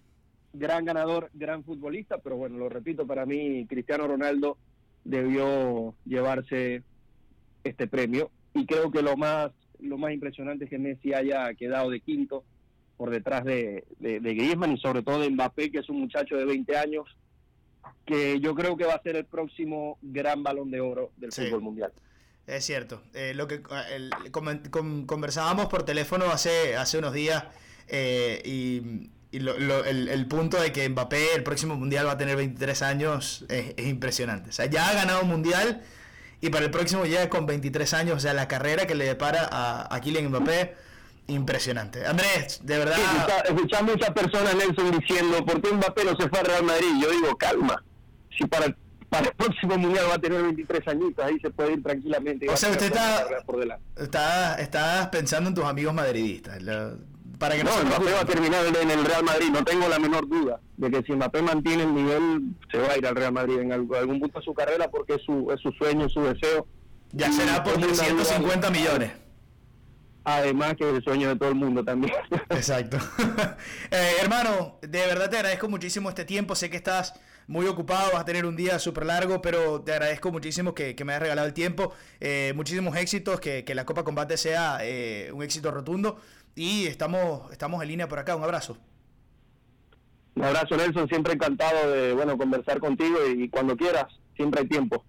gran ganador, gran futbolista, pero bueno, lo repito, para mí Cristiano Ronaldo debió llevarse este premio y creo que lo más lo más impresionante es que Messi haya quedado de quinto por detrás de, de, Griezmann y sobre todo de Mbappé, que es un muchacho de 20 años que yo creo que va a ser el próximo gran balón de oro del fútbol mundial. Es cierto. Eh, lo que conversábamos por teléfono hace, hace unos días eh, y y el, punto de que Mbappé el próximo mundial va a tener 23 años es, impresionante. O sea, ya ha ganado un mundial y para el próximo llega con 23 años. O sea, la carrera que le depara a, a Kylian Mbappé, impresionante. Andrés, de verdad. Sí, muchas personas, Nelson, diciendo: ¿por qué Mbappé no se fue a Real Madrid? Yo digo, calma. Si para el, para el próximo mundial va a tener 23 añitos, ahí se puede ir tranquilamente. O sea, usted está, está, está, pensando en tus amigos madridistas. Para que no, Mbappé va a terminar en el Real Madrid. No tengo la menor duda de que si Mbappé mantiene el nivel, se va a ir al Real Madrid en algún punto de su carrera porque es su, es su sueño, su deseo. Ya será por 150 millones. Además que es el sueño de todo el mundo también. Exacto. Eh, hermano, de verdad te agradezco muchísimo este tiempo. Sé que estás muy ocupado, vas a tener un día súper largo, pero te agradezco muchísimo que, me hayas regalado el tiempo. Eh, muchísimos éxitos, que, que, la Copa Combate sea eh, un éxito rotundo. Y estamos, estamos en línea por acá. Un abrazo. Un abrazo, Nelson. Siempre encantado de bueno conversar contigo y cuando quieras, siempre hay tiempo.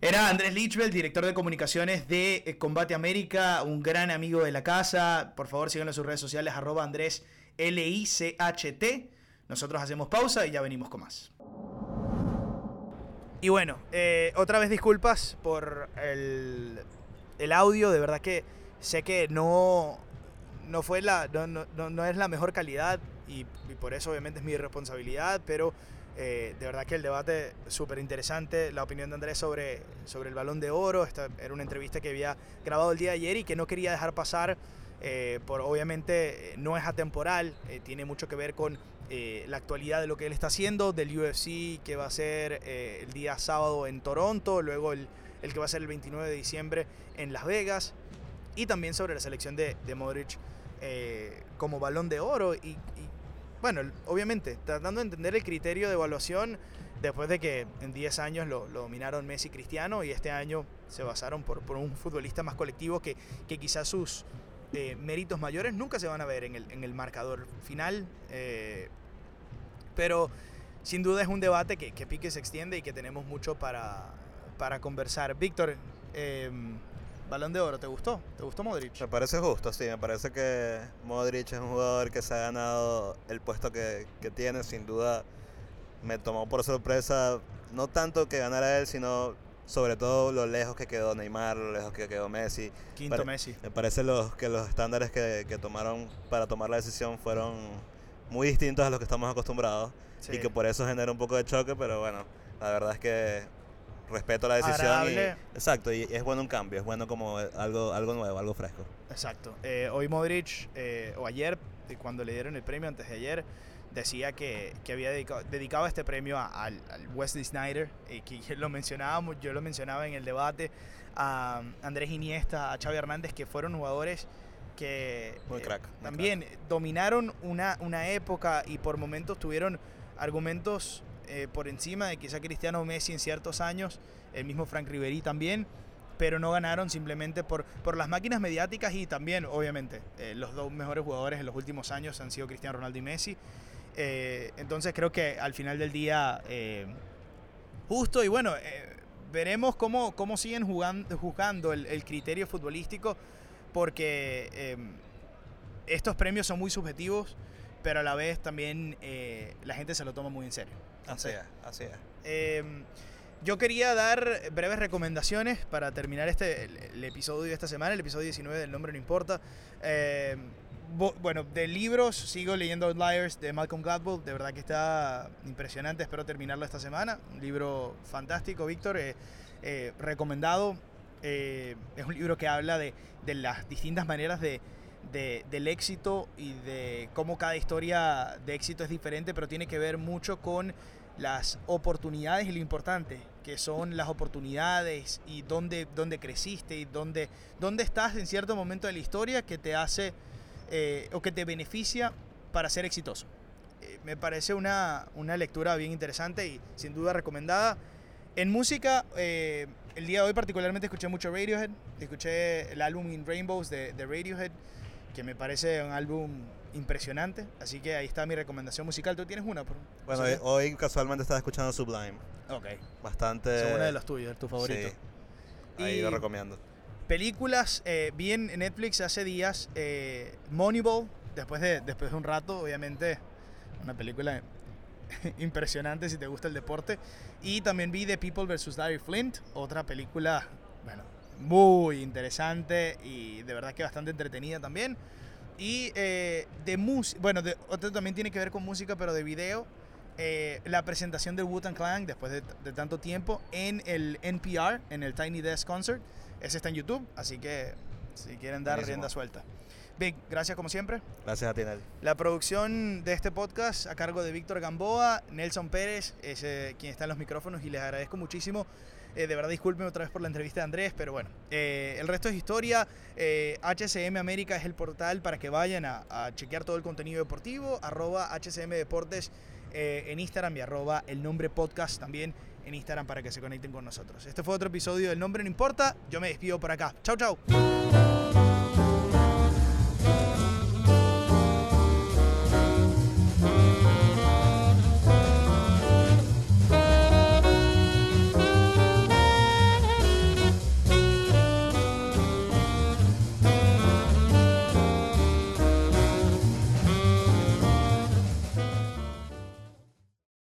Era Andrés Lichbel, director de comunicaciones de eh, Combate América, un gran amigo de la casa. Por favor, síganlo en sus redes sociales, arroba Andrés L-I-C-H-T. Nosotros hacemos pausa y ya venimos con más. Y bueno, eh, otra vez disculpas por el, el audio, de verdad que sé que no, no fue la, no, no, no es la mejor calidad y, por eso obviamente es mi responsabilidad, pero eh, de verdad que el debate súper interesante, la opinión de Andrés sobre, sobre el balón de oro, esta era una entrevista que había grabado el día de ayer y que no quería dejar pasar, eh, por obviamente no es atemporal, eh, tiene mucho que ver con eh, la actualidad de lo que él está haciendo, del UFC que va a ser eh, el día sábado en Toronto, luego el, el, que va a ser el 29 de diciembre en Las Vegas, y también sobre la selección de, Modric eh, como balón de oro y, bueno, obviamente, tratando de entender el criterio de evaluación después de que en 10 años lo, dominaron Messi y Cristiano y este año se basaron por, un futbolista más colectivo que, que quizás sus eh, méritos mayores nunca se van a ver en el, en el marcador final. Eh, pero sin duda es un debate que, que pique se extiende y que tenemos mucho para, para conversar. Víctor, Balón de Oro, ¿te gustó? ¿Te gustó Modric? Me parece justo, sí. Me parece que Modric es un jugador que se ha ganado el puesto que, que tiene. Sin duda me tomó por sorpresa, no tanto que ganara él, sino sobre todo lo lejos que quedó Neymar, lo lejos que quedó Messi. Quinto Pare Messi. Me parece los, que los estándares que, que, tomaron para tomar la decisión fueron muy distintos a los que estamos acostumbrados sí. y que por eso genera un poco de choque, pero bueno, la verdad es que respeto la decisión. Y, exacto, y es bueno un cambio, es bueno como algo, algo nuevo, algo fresco. Exacto. Eh, hoy Modric, eh, o ayer, cuando le dieron el premio, antes de ayer, decía que, que había dedicado, dedicado, este premio a, al, al, Wesley Snyder, y que lo mencionábamos, yo lo mencionaba en el debate, a Andrés Iniesta, a Xavi Hernández, que fueron jugadores que muy crack, eh, muy también crack. dominaron una, una época y por momentos tuvieron argumentos eh, por encima de quizá Cristiano Messi en ciertos años, el mismo Frank Ribery también, pero no ganaron simplemente por, por las máquinas mediáticas y también, obviamente, eh, los dos mejores jugadores en los últimos años han sido Cristiano Ronaldo y Messi. Eh, entonces creo que al final del día, justo y bueno, veremos cómo, cómo siguen jugando, juzgando el, el, criterio futbolístico, porque estos premios son muy subjetivos, pero a la vez también la gente se lo toma muy en serio. Así es, así es. Eh, yo quería dar breves recomendaciones para terminar este, el, el, episodio de esta semana, el episodio 19 del nombre no importa. Eh, bo, bueno, de libros sigo leyendo Outliers de Malcolm Gladwell, de verdad que está impresionante, espero terminarlo esta semana. Un libro fantástico, Víctor, eh, eh, recomendado. es un libro que habla de, de las distintas maneras de, de, del éxito y de cómo cada historia de éxito es diferente, pero tiene que ver mucho con las oportunidades y lo importante que son las oportunidades y dónde, dónde creciste y dónde, dónde estás en cierto momento de la historia que te hace eh, o que te beneficia para ser exitoso. Eh, me parece una, una, lectura bien interesante y sin duda recomendada. En música, eh, el día de hoy particularmente escuché mucho Radiohead, escuché el álbum In Rainbows de, de Radiohead, que me parece un álbum impresionante. Así que ahí está mi recomendación musical. ¿Tú tienes una? Por, bueno, hoy, hoy, casualmente estaba escuchando Sublime. Ok. Bastante. Es uno de los tuyos, tu favorito. Sí. Ahí y lo recomiendo. Películas, eh, vi en Netflix hace días eh, Moneyball, después de, después de un rato, obviamente, una película impresionante si te gusta el deporte. Y también vi The People vs. Larry Flint, otra película, bueno, muy interesante y de verdad que bastante entretenida también. Y eh, de música, bueno, de, otro también tiene que ver con música, pero de video. Eh, la presentación de Wu-Tang Clan después de, de, tanto tiempo en el NPR, en el Tiny Desk Concert. Ese está en YouTube, así que si quieren dar Buenísimo. rienda suelta. Vic, gracias como siempre. Gracias a ti, Nel. La producción de este podcast a cargo de Víctor Gamboa, Nelson Pérez, es eh, quien está en los micrófonos y les agradezco muchísimo. Eh, de verdad, discúlpenme otra vez por la entrevista de Andrés, pero bueno, eh, el resto es historia. Eh, HCM América es el portal para que vayan a, chequear todo el contenido deportivo. Arroba HCM Deportes eh, en Instagram y arroba el nombre podcast también en Instagram para que se conecten con nosotros. Este fue otro episodio del Nombre No Importa. Yo me despido por acá. Chau, chau.